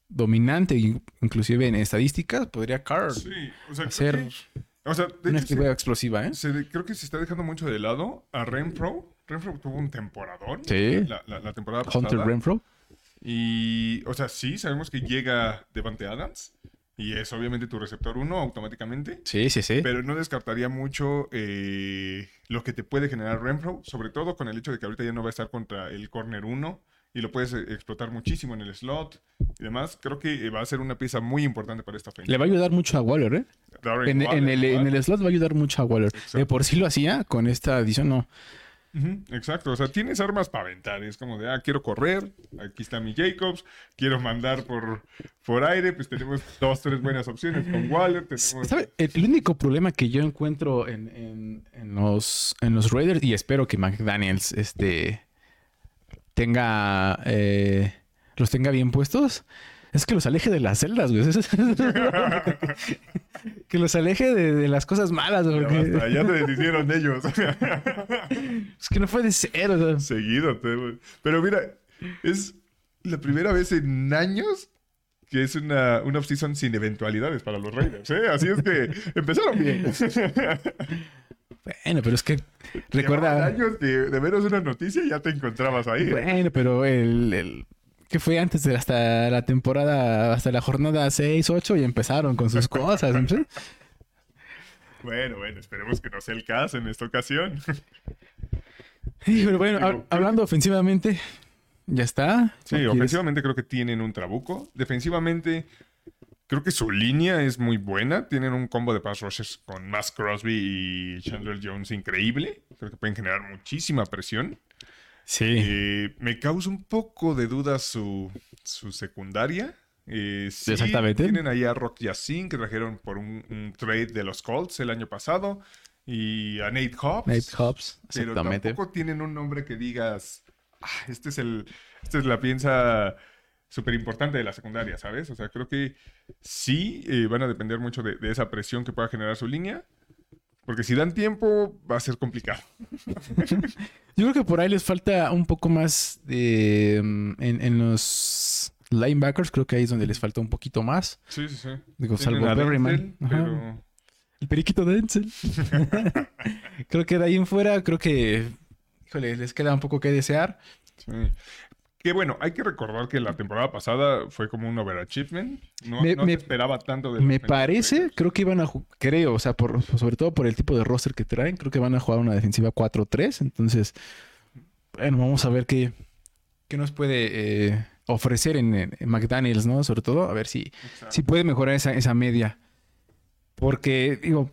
dominante, in- inclusive en estadísticas. Podría Carr sí, o sea, creo hacer que- o sea, de una hecho, se- escritura explosiva, ¿eh? se de- creo que se está dejando mucho de lado a Renfro. Renfro tuvo un temporadón Sí. la, la- la temporada pasada. Hunter Renfro. Y, o sea, sí, sabemos que llega Devante Adams. Y es obviamente tu receptor 1 automáticamente. Sí, sí, sí. Pero no descartaría mucho eh, lo que te puede generar Renfro. Sobre todo con el hecho de que ahorita ya no va a estar contra el corner 1. Y lo puedes eh, explotar muchísimo en el slot y demás. Creo que eh, va a ser una pieza muy importante para esta ofensiva. Le va a ayudar mucho a Waller, ¿eh? En, en el, en el slot va a ayudar mucho a Waller. Exacto. De por sí lo hacía, con esta edición no. Exacto, o sea, tienes armas para aventar. Es como de, ah, quiero correr, aquí está mi Jacobs, quiero mandar por, por aire, pues tenemos dos, tres buenas opciones con Waller. Tenemos... ¿Sabe? El, el único problema que yo encuentro en, en- en los, en los Raiders, y espero que McDaniels este, tenga eh, los tenga bien puestos, es que los aleje de las celdas, güey. Que los aleje de, de las cosas malas, Ya, porque basta, ya te deshicieron de ellos. es que no puede ser. o sea. Seguido. te- Pero mira, es la primera vez en años que es una, una off-season sin eventualidades para los Raiders. ¿eh? Así es que empezaron bien. Bueno, pero es que Llevaban recuerda. años que de veros una noticia y ya te encontrabas ahí. ¿eh? Bueno, pero el, el que fue antes de hasta la temporada, hasta la jornada 6, 8 y empezaron con sus cosas. ¿no? Bueno, bueno, esperemos que no sea el caso en esta ocasión. Sí, pero bueno, hab- hablando ofensivamente, ya está. Sí, ofensivamente creo que tienen un trabuco. Defensivamente, creo que su línea es muy buena. Tienen un combo de pass rushers con Max Crosby y Chandler Jones increíble. Creo que pueden generar muchísima presión. Sí. Eh, me causa un poco de duda su, su secundaria. Eh, sí, Exactamente. Tienen ahí a Rock Yassin, que trajeron por un, un trade de los Colts el año pasado. Y a Nate Hobbs. Nate Hobbs, Pero tampoco tienen un nombre que digas, "Ah, este es el, esta es la piensa súper importante de la secundaria, ¿sabes? O sea, creo que sí eh, van a depender mucho de, de esa presión que pueda generar su línea. Porque si dan tiempo, va a ser complicado. Yo creo que por ahí les falta un poco más de, mm, en, en los linebackers. Creo que ahí es donde les falta un poquito más. Sí, sí, sí. Digo, salvo Berryman. Pero El periquito de Denzel. creo que de ahí en fuera, creo que, híjole, les queda un poco que desear. sí. Que bueno, hay que recordar que la temporada pasada fue como un overachievement. No, Me- no me- se esperaba tanto de Me parece, creo que iban a jugar, creo, o sea, por, sobre todo por el tipo de roster que traen, creo que van a jugar una defensiva 4-3. Entonces, bueno, vamos a ver qué, qué nos puede eh, ofrecer en, en McDaniels, ¿no? Sobre todo, a ver si, Exacto. si puede mejorar esa, esa media. Porque, digo,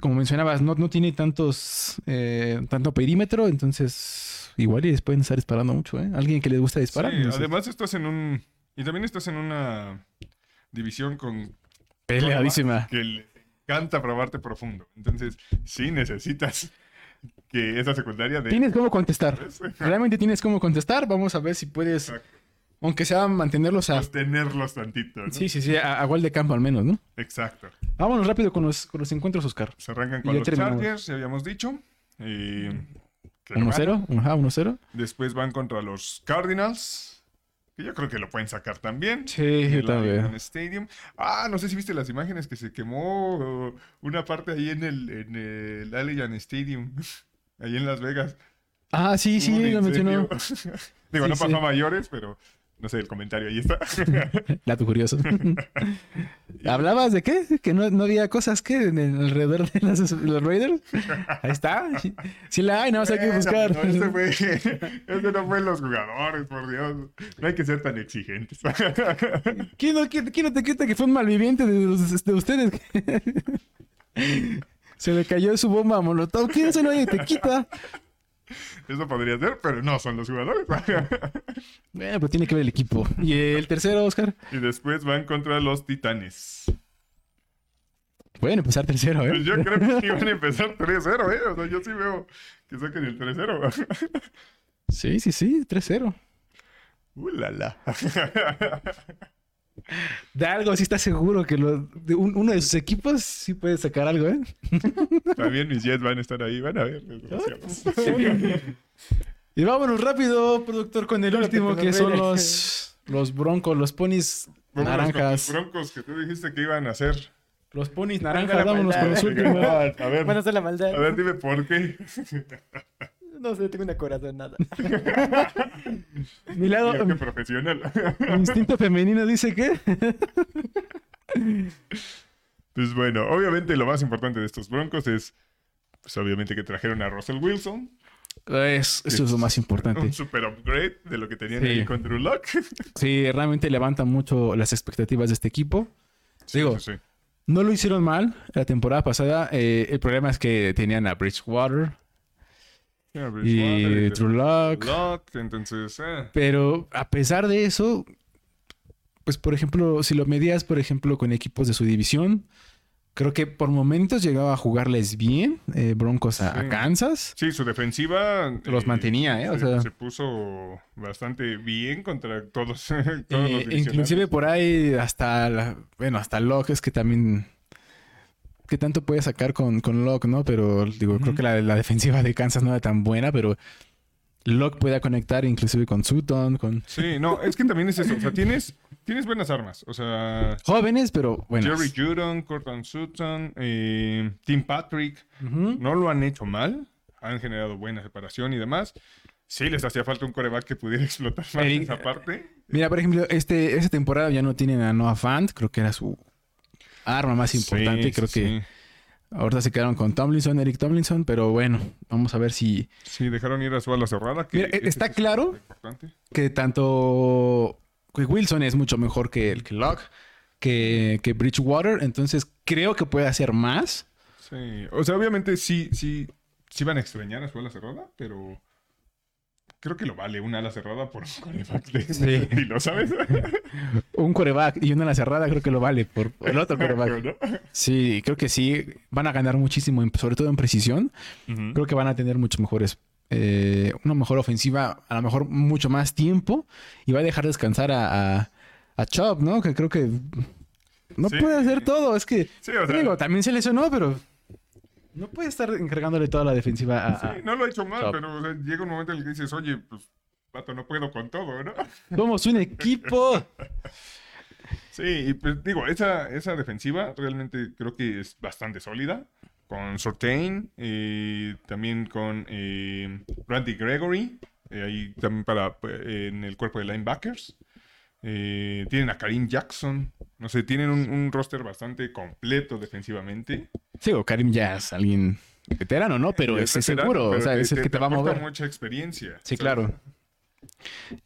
como mencionabas, no, no tiene tantos, eh, tanto perímetro, entonces igual y pueden estar disparando mucho, ¿eh? Alguien que les gusta disparar. Sí, no sé. además estás en un... Y también estás en una división con Peleadísima. que le encanta probarte profundo. Entonces, sí necesitas que esa secundaria de... Tienes cómo contestar. ¿sabes? Realmente tienes cómo contestar. Vamos a ver si puedes, Exacto. aunque sea mantenerlos a... Sostenerlos tantito, ¿no? Sí, sí, sí, a, a gol de campo al menos, ¿no? Exacto. Vámonos rápido con los, con los encuentros, Oscar. Se arrancan con los terminamos. Chargers, ya habíamos dicho. Eh, 1-0, ajá, 1-0. ganan. Después van contra los Cardinals. Que yo creo que lo pueden sacar también. Sí, yo también. Stadium. Ah, no sé si viste las imágenes que se quemó una parte ahí en el, en el Allegiant Stadium. Ahí en Las Vegas. Ah, sí, sí, lo mencionó. Digo, Sí, no pasó sí. a mayores, pero no sé, el comentario ahí está. Dato curioso. ¿Hablabas de qué? Que no, no había cosas que en el- alrededor de los, los Raiders. Ahí está. Sí, la hay, nada más hay que Bueno, buscar. no, ese, fue, ese no fue los jugadores, por Dios. No hay que ser tan exigentes. ¿Quién no, quién- quién no te quita que fue un malviviente de, los- de ustedes? Se le cayó su bomba a Molotov. ¿Quién se nadie te quita? Eso podría ser, pero no son los jugadores. Bueno, pues tiene que ver el equipo. ¿Y el tercero, Oscar? y después van contra los Titanes. Pueden empezar tercero, Pues ¿eh? yo creo que sí van a empezar 3-0, ¿eh? O sea, yo sí veo que saquen el 3-0. Sí, sí, sí, 3-0. ¡Uh, la, la! De algo sí está seguro que lo- de un- uno de sus equipos sí puede sacar algo, ¿eh? También mis Jets van a estar ahí, van a ver. desgraciados. Y vámonos rápido, productor, con el último que son los, los broncos, los ponis naranjas. los broncos que tú dijiste que iban a hacer. Los ponis naranjas, vámonos con los últimos. A ver, Van a hacer la maldad. a ver, dime por qué. No sé, tengo una corazonada. Mi lado, Mira, qué profesional. mi instinto femenino dice que. Pues bueno, obviamente lo más importante de estos broncos es, pues obviamente que trajeron a Russell Wilson, Es, eso es lo más importante. un super upgrade de lo que tenían Sí. ahí con Drew Lock. Sí, realmente levanta mucho las expectativas de este equipo. Digo, sí. No lo hicieron mal la temporada pasada. eh, el problema es que tenían a Bridgewater Yeah, y Drew Lock. Lock, entonces, eh, Pero a pesar de eso, pues por ejemplo, si lo medías, por ejemplo, con equipos de su división, creo que por momentos llegaba a jugarles bien eh, Broncos a. Kansas. sí, su defensiva Los mantenía, ¿eh? O se, sea- se puso bastante bien contra todos, todos Eh, los inclusive por ahí hasta, la- bueno, hasta Locke es que también... ¿Qué tanto puede sacar con, con Locke, no? Pero digo, creo que la, la defensiva de Kansas no era tan buena, pero Locke pueda conectar inclusive con Sutton, con Sí, no, es que también es eso. O sea, tienes, tienes buenas armas. O sea, jóvenes, pero bueno. Jerry Judon, Cortland Sutton, eh, Tim Patrick, no lo han hecho mal. Han generado buena separación y demás. Sí, les hacía falta un coreback que pudiera explotar más Eric- esa parte. Mira, por ejemplo, este, esta temporada ya no tienen a Noah Fant, creo que era su arma más importante. Sí, creo sí, que sí. ahorita se quedaron con Tomlinson, Eric Tomlinson, pero bueno, vamos a ver si Sí, dejaron ir a su ala cerrada. Que Mira, ese está es claro. que tanto que Wilson es mucho mejor que el que Locke, que, que Bridgewater, entonces creo que puede hacer más. Sí, o sea, obviamente sí, sí, sí van a extrañar a su ala cerrada, pero creo que lo vale una ala cerrada por un coreback de Sí. ese estilo, ¿sabes? Un coreback y una a la cerrada creo que lo vale por el otro coreback. ¿No? Sí, creo que sí. Van a ganar muchísimo, en- sobre todo en precisión. Creo que van a tener muchos mejores. eh, una mejor ofensiva, a lo mejor mucho más tiempo. Y va a dejar descansar a, a, a Chubb, ¿no? Que creo que no Sí. puede hacer todo. Es que, Sí, o sea, digo, también se lesionó, pero no puede estar encargándole toda la defensiva a. sí, a- no lo ha hecho mal, Chop. pero o sea, llega un momento en el que dices, oye, pues, vato, no puedo con todo, ¿no? Somos un equipo. Sí, y pues digo, esa, esa defensiva realmente creo que es bastante sólida. Con Sortain, eh, también con eh, Randy Gregory, eh, ahí también para eh, en el cuerpo de linebackers. Eh, tienen a Karim Jackson, no sé, tienen un, un roster bastante completo defensivamente. Sí, o Karim es alguien veterano, ¿no? Pero es, es veterano, seguro, o pero sea, es el que te va a mover. mucha experiencia. Sí, ¿sabes? claro.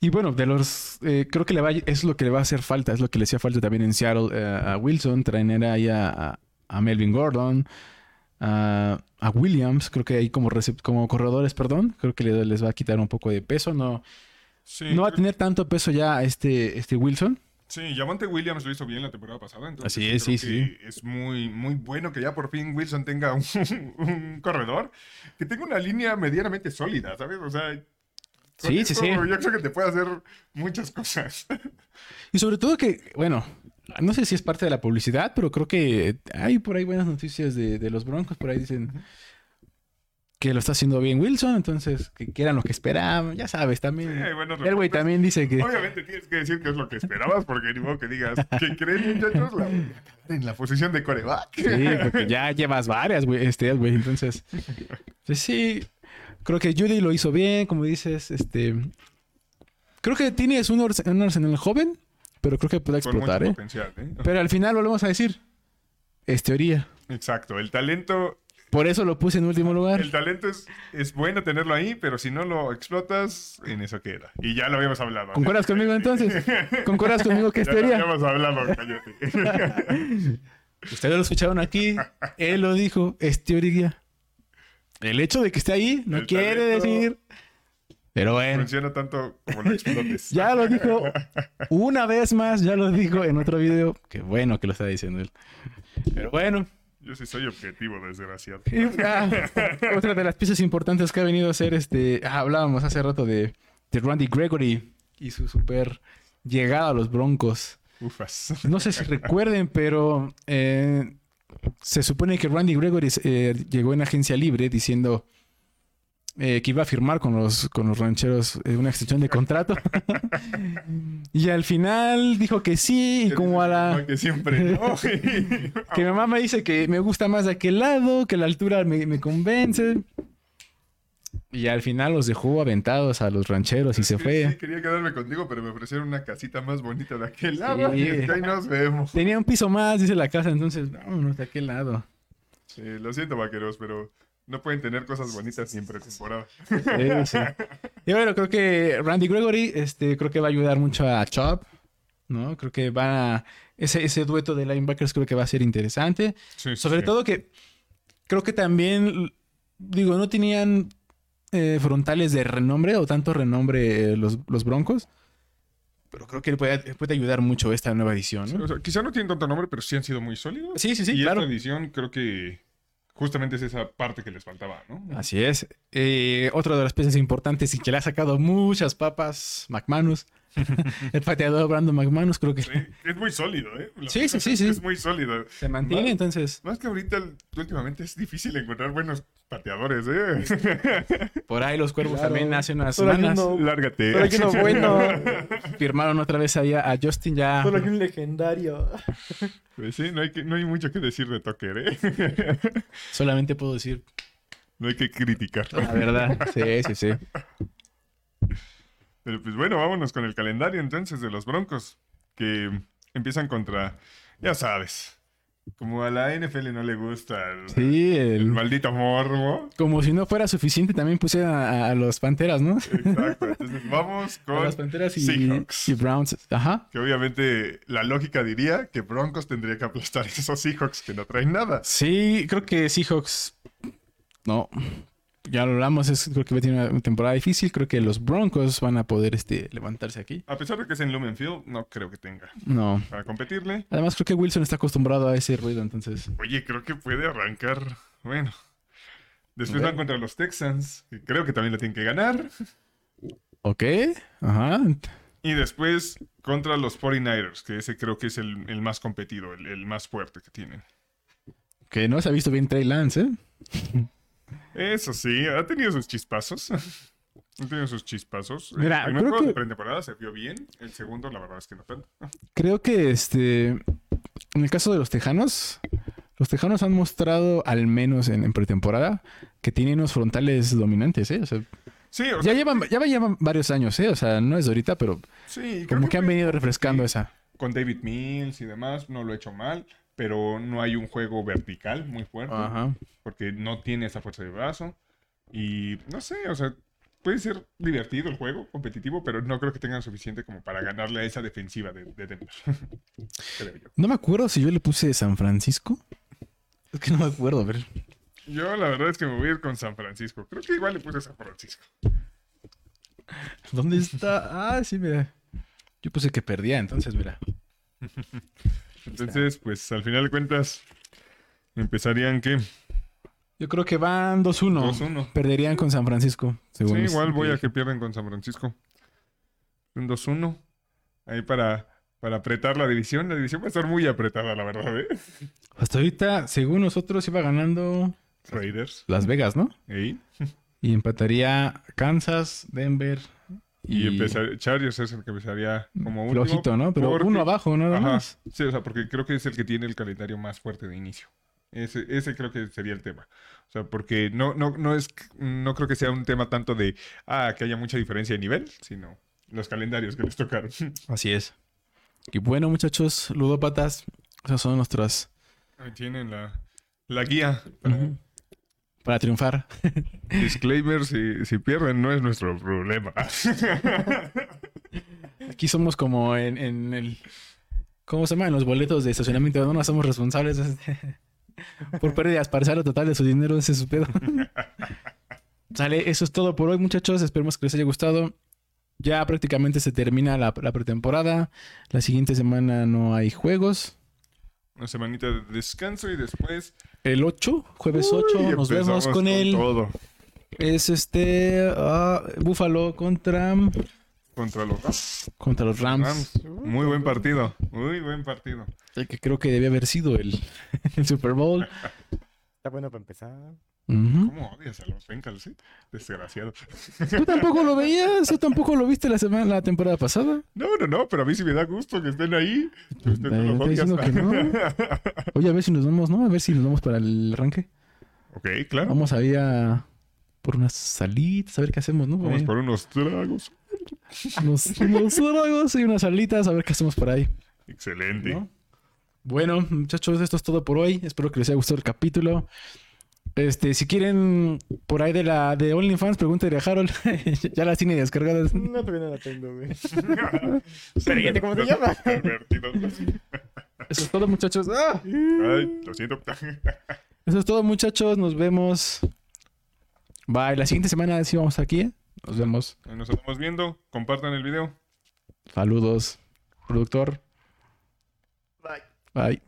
Y bueno, de los. eh, creo que le va, es lo que le va a hacer falta. Es lo que le hacía falta también en Seattle eh, a Wilson. Traer ahí a, Melvin Gordon. A, a Williams. Creo que ahí como, como corredores, perdón. Creo que le- les va a quitar un poco de peso. No, Sí, no va a tener tanto peso ya este, este Wilson. Sí, Javante Williams lo hizo bien la temporada pasada. Entonces Así es, sí, que Es muy, muy bueno que ya por fin Wilson tenga un, un corredor que tenga una línea medianamente sólida, ¿sabes? O sea, Sí, sí, sí. Yo creo que te puede hacer muchas cosas. Y sobre todo que, bueno, no sé si es parte de la publicidad, pero creo que hay por ahí buenas noticias de, de los Broncos. Por ahí dicen que lo está haciendo bien Wilson, entonces que, que eran lo que esperaban. Ya sabes, también. Sí, el güey también dice que. Obviamente tienes que decir que es lo que esperabas, porque ni modo que digas, ¿qué creen, muchachos? La en la posición de coreback. Sí, porque ya llevas varias, güey, este, güey. Entonces, pues sí, creo que Judy lo hizo bien, como dices, este. Creo que tienes un, un arsenal joven, pero creo que puede Con mucho explotar, ¿eh? potencial, ¿eh? Pero al final volvemos a decir, es teoría. Exacto, el talento Por eso lo puse en último lugar. El talento es, es bueno tenerlo ahí, pero si no lo explotas, en eso queda. Y ya lo habíamos hablado. ¿Concuerdas conmigo entonces? ¿Concuerdas conmigo que es Ya lo teoría? habíamos hablado, cállate. Ustedes lo escucharon aquí, él lo dijo, es teoría. El hecho de que esté ahí no El quiere decir. Pero bueno, Funciona tanto como lo explotes. ya lo dijo una vez más, ya lo dijo en otro video. Qué bueno que lo está diciendo él. Pero bueno, Yo sí soy objetivo, desgraciado. ah, otra de las piezas importantes que ha venido a ser este. ah, hablábamos hace rato de, de Randy Gregory y su super llegada a los Broncos. Ufas. No sé si recuerden, pero eh, se supone que Randy Gregory eh, llegó en agencia libre diciendo eh, que iba a firmar con los, con los rancheros eh, una extensión de contrato. y al final dijo que sí, y como a la... Que siempre no. Que mi mamá me dice que me gusta más de aquel lado, que la altura me, me convence. Y al final los dejó aventados a los rancheros y se fue. Sí, quería quedarme contigo, pero me ofrecieron una casita más bonita de aquel lado. Sí. Y ahí nos vemos. Tenía un piso más, dice la casa, entonces vámonos de aquel lado. Sí, lo siento, vaqueros, pero no pueden tener cosas bonitas siempre temporada. Sí, sí. Y bueno, creo que Randy Gregory, este, creo que va a ayudar mucho a Chop, ¿no? Creo que va a- ese, ese dueto de linebackers creo que va a ser interesante. Sí, Sobre todo que creo que también, digo, no tenían eh, frontales de renombre o tanto renombre eh, los, los Broncos. Pero creo que puede, puede ayudar mucho esta nueva edición, Sí, ¿no? o sea, quizá no tienen tanto nombre, pero sí han sido muy sólidos. Sí, sí, sí, y claro. esta edición creo que justamente es esa parte que les faltaba, ¿no? Así es. Eh, otra de las piezas importantes y que le ha sacado muchas papas, McManus. el pateador Brandon McManus creo que Sí, es muy sólido, ¿eh? La Sí, sí, sí, es sí. Es muy sólido. se mantiene, Más- entonces Más que ahorita, últimamente es difícil encontrar buenos pateadores, ¿eh? por ahí los cuervos Claro. también hace unas Solo hay semanas uno- Lárgate. Solo hay uno bueno. firmaron otra vez ahí a, Justin ya. Solo hay un legendario. Pues sí, no hay, que, no hay mucho que decir de Tucker, ¿eh? Solamente puedo decir no hay que criticar. la verdad. Sí, sí, sí. Pero pues bueno, vámonos con el calendario entonces de los Broncos, que empiezan contra, ya sabes, como a la NFL no le gusta el, Sí, el el- maldito morbo. como si no fuera suficiente, también puse a, a los Panteras, ¿no? Exacto, entonces vamos A con las Panteras y, Seahawks. y Browns. Ajá. Que obviamente la lógica diría que Broncos tendría que aplastar a esos Seahawks que no traen nada. Sí, creo que Seahawks. No. Ya lo hablamos, es, creo que va a tener una temporada difícil. Creo que los Broncos van a poder este, levantarse aquí. A pesar de que es en Lumen Field, no creo que tenga No. para competirle. Además, creo que Wilson está acostumbrado a ese ruido, entonces. Oye, creo que puede arrancar. Bueno. Después van contra los Texans, que creo que también la tienen que ganar. Ok. Ajá. Y después contra los 49ers, que ese creo que es el, el más competido, el, el más fuerte que tienen. Que no se ha visto bien Trey Lance, ¿eh? Eso sí, ha tenido sus chispazos. Ha tenido sus chispazos. Mira, el primer creo juego que- de pretemporada se vio bien. El segundo, la verdad es que no tanto. Creo que este. En el caso de los Tejanos, los Tejanos han mostrado, al menos en, en pretemporada, que tienen unos frontales dominantes, ¿eh? O sea, Sí, o ya sea, llevan, ya llevan varios años, ¿eh? O sea, no es de ahorita, pero sí, como que han venido refrescando sí, esa. Con David Mills y demás, no lo he hecho mal, pero no hay un juego vertical muy fuerte. Ajá. porque no tiene esa fuerza de brazo. Y no sé, o sea, puede ser divertido el juego, competitivo, pero no creo que tengan suficiente como para ganarle a esa defensiva de, de Denver. No me acuerdo si yo le puse San Francisco. Es que no me acuerdo, a ver. Yo la verdad es que me voy a ir con San Francisco. Creo que igual le puse San Francisco. ¿Dónde está? Ah, sí, mira. Yo puse que perdía, entonces, mira. Entonces, pues al final de cuentas, empezarían que. Yo creo que van 2-1. 2-1. Perderían con San Francisco, Sí, según igual voy a que pierden con San Francisco. Un 2-1. Ahí para, para apretar la división. La división va a estar muy apretada, la verdad, ¿eh? Hasta ahorita, según nosotros, iba ganando Raiders. Las Vegas, ¿no? Y empataría Kansas, Denver Y, y, empezar, Chargers es el que empezaría como último. flojito, ¿no? Pero porque- uno abajo, nada Ajá. más. Sí, o sea, porque creo que es el que tiene el calendario más fuerte de inicio. Ese, ese creo que sería el tema. O sea, porque no, no, no es, no creo que sea un tema tanto de ah, que haya mucha diferencia de nivel, sino los calendarios que les tocaron. Así es. Y bueno, muchachos, ludópatas, esas son nuestras Ahí tienen la, la guía. para-. Para triunfar. Disclaimer, si, si pierden no es nuestro problema. Aquí somos como en, en el. ¿Cómo se llama? En los boletos de estacionamiento. No, no somos responsables por pérdidas parciales total de su dinero. Ese es su pedo. Sale, eso es todo por hoy, muchachos. Esperemos que les haya gustado. Ya prácticamente se termina la, la pretemporada. La siguiente semana no hay juegos. Una semanita de descanso y después... El 8, jueves Uy, 8, nos vemos con el. todo. Es este. ah, Búfalo contra. Contra los Rams. Contra los Rams. Rams. Muy buen partido. Muy buen partido. El que creo que debía haber sido el, el Super Bowl. Está bueno para empezar. ¿Cómo odias a los Bengals, eh? Desgraciado. ¿Tú tampoco lo veías? ¿Tú tampoco lo viste la semana, la temporada pasada? No, no, no, pero a mí sí me da gusto que estén ahí. Que usted no los estoy odias. diciendo que no. Oye, a ver si nos vamos, ¿no? A ver si nos vamos para el arranque. ok, claro. Vamos ahí a por unas salitas, a ver qué hacemos, ¿no? Vamos Eh, por unos tragos. unos, unos tragos y unas salitas, a ver qué hacemos por ahí. Excelente. ¿no? Bueno, muchachos, esto es todo por hoy. Espero que les haya gustado el capítulo. Este, si quieren por ahí de la de OnlyFans, pregúntenle a Harold. ya las tiene descargadas. No, todavía no la tengo, güey. Pero ya te- ¿cómo se llama? Eso es todo, muchachos. ¡Ah! Ay, lo siento. Eso es todo, muchachos. Nos vemos. Bye. La siguiente semana sí vamos aquí. ¿eh? Nos vemos. Nos estamos viendo. Compartan el video. Saludos. Productor. Bye. Bye.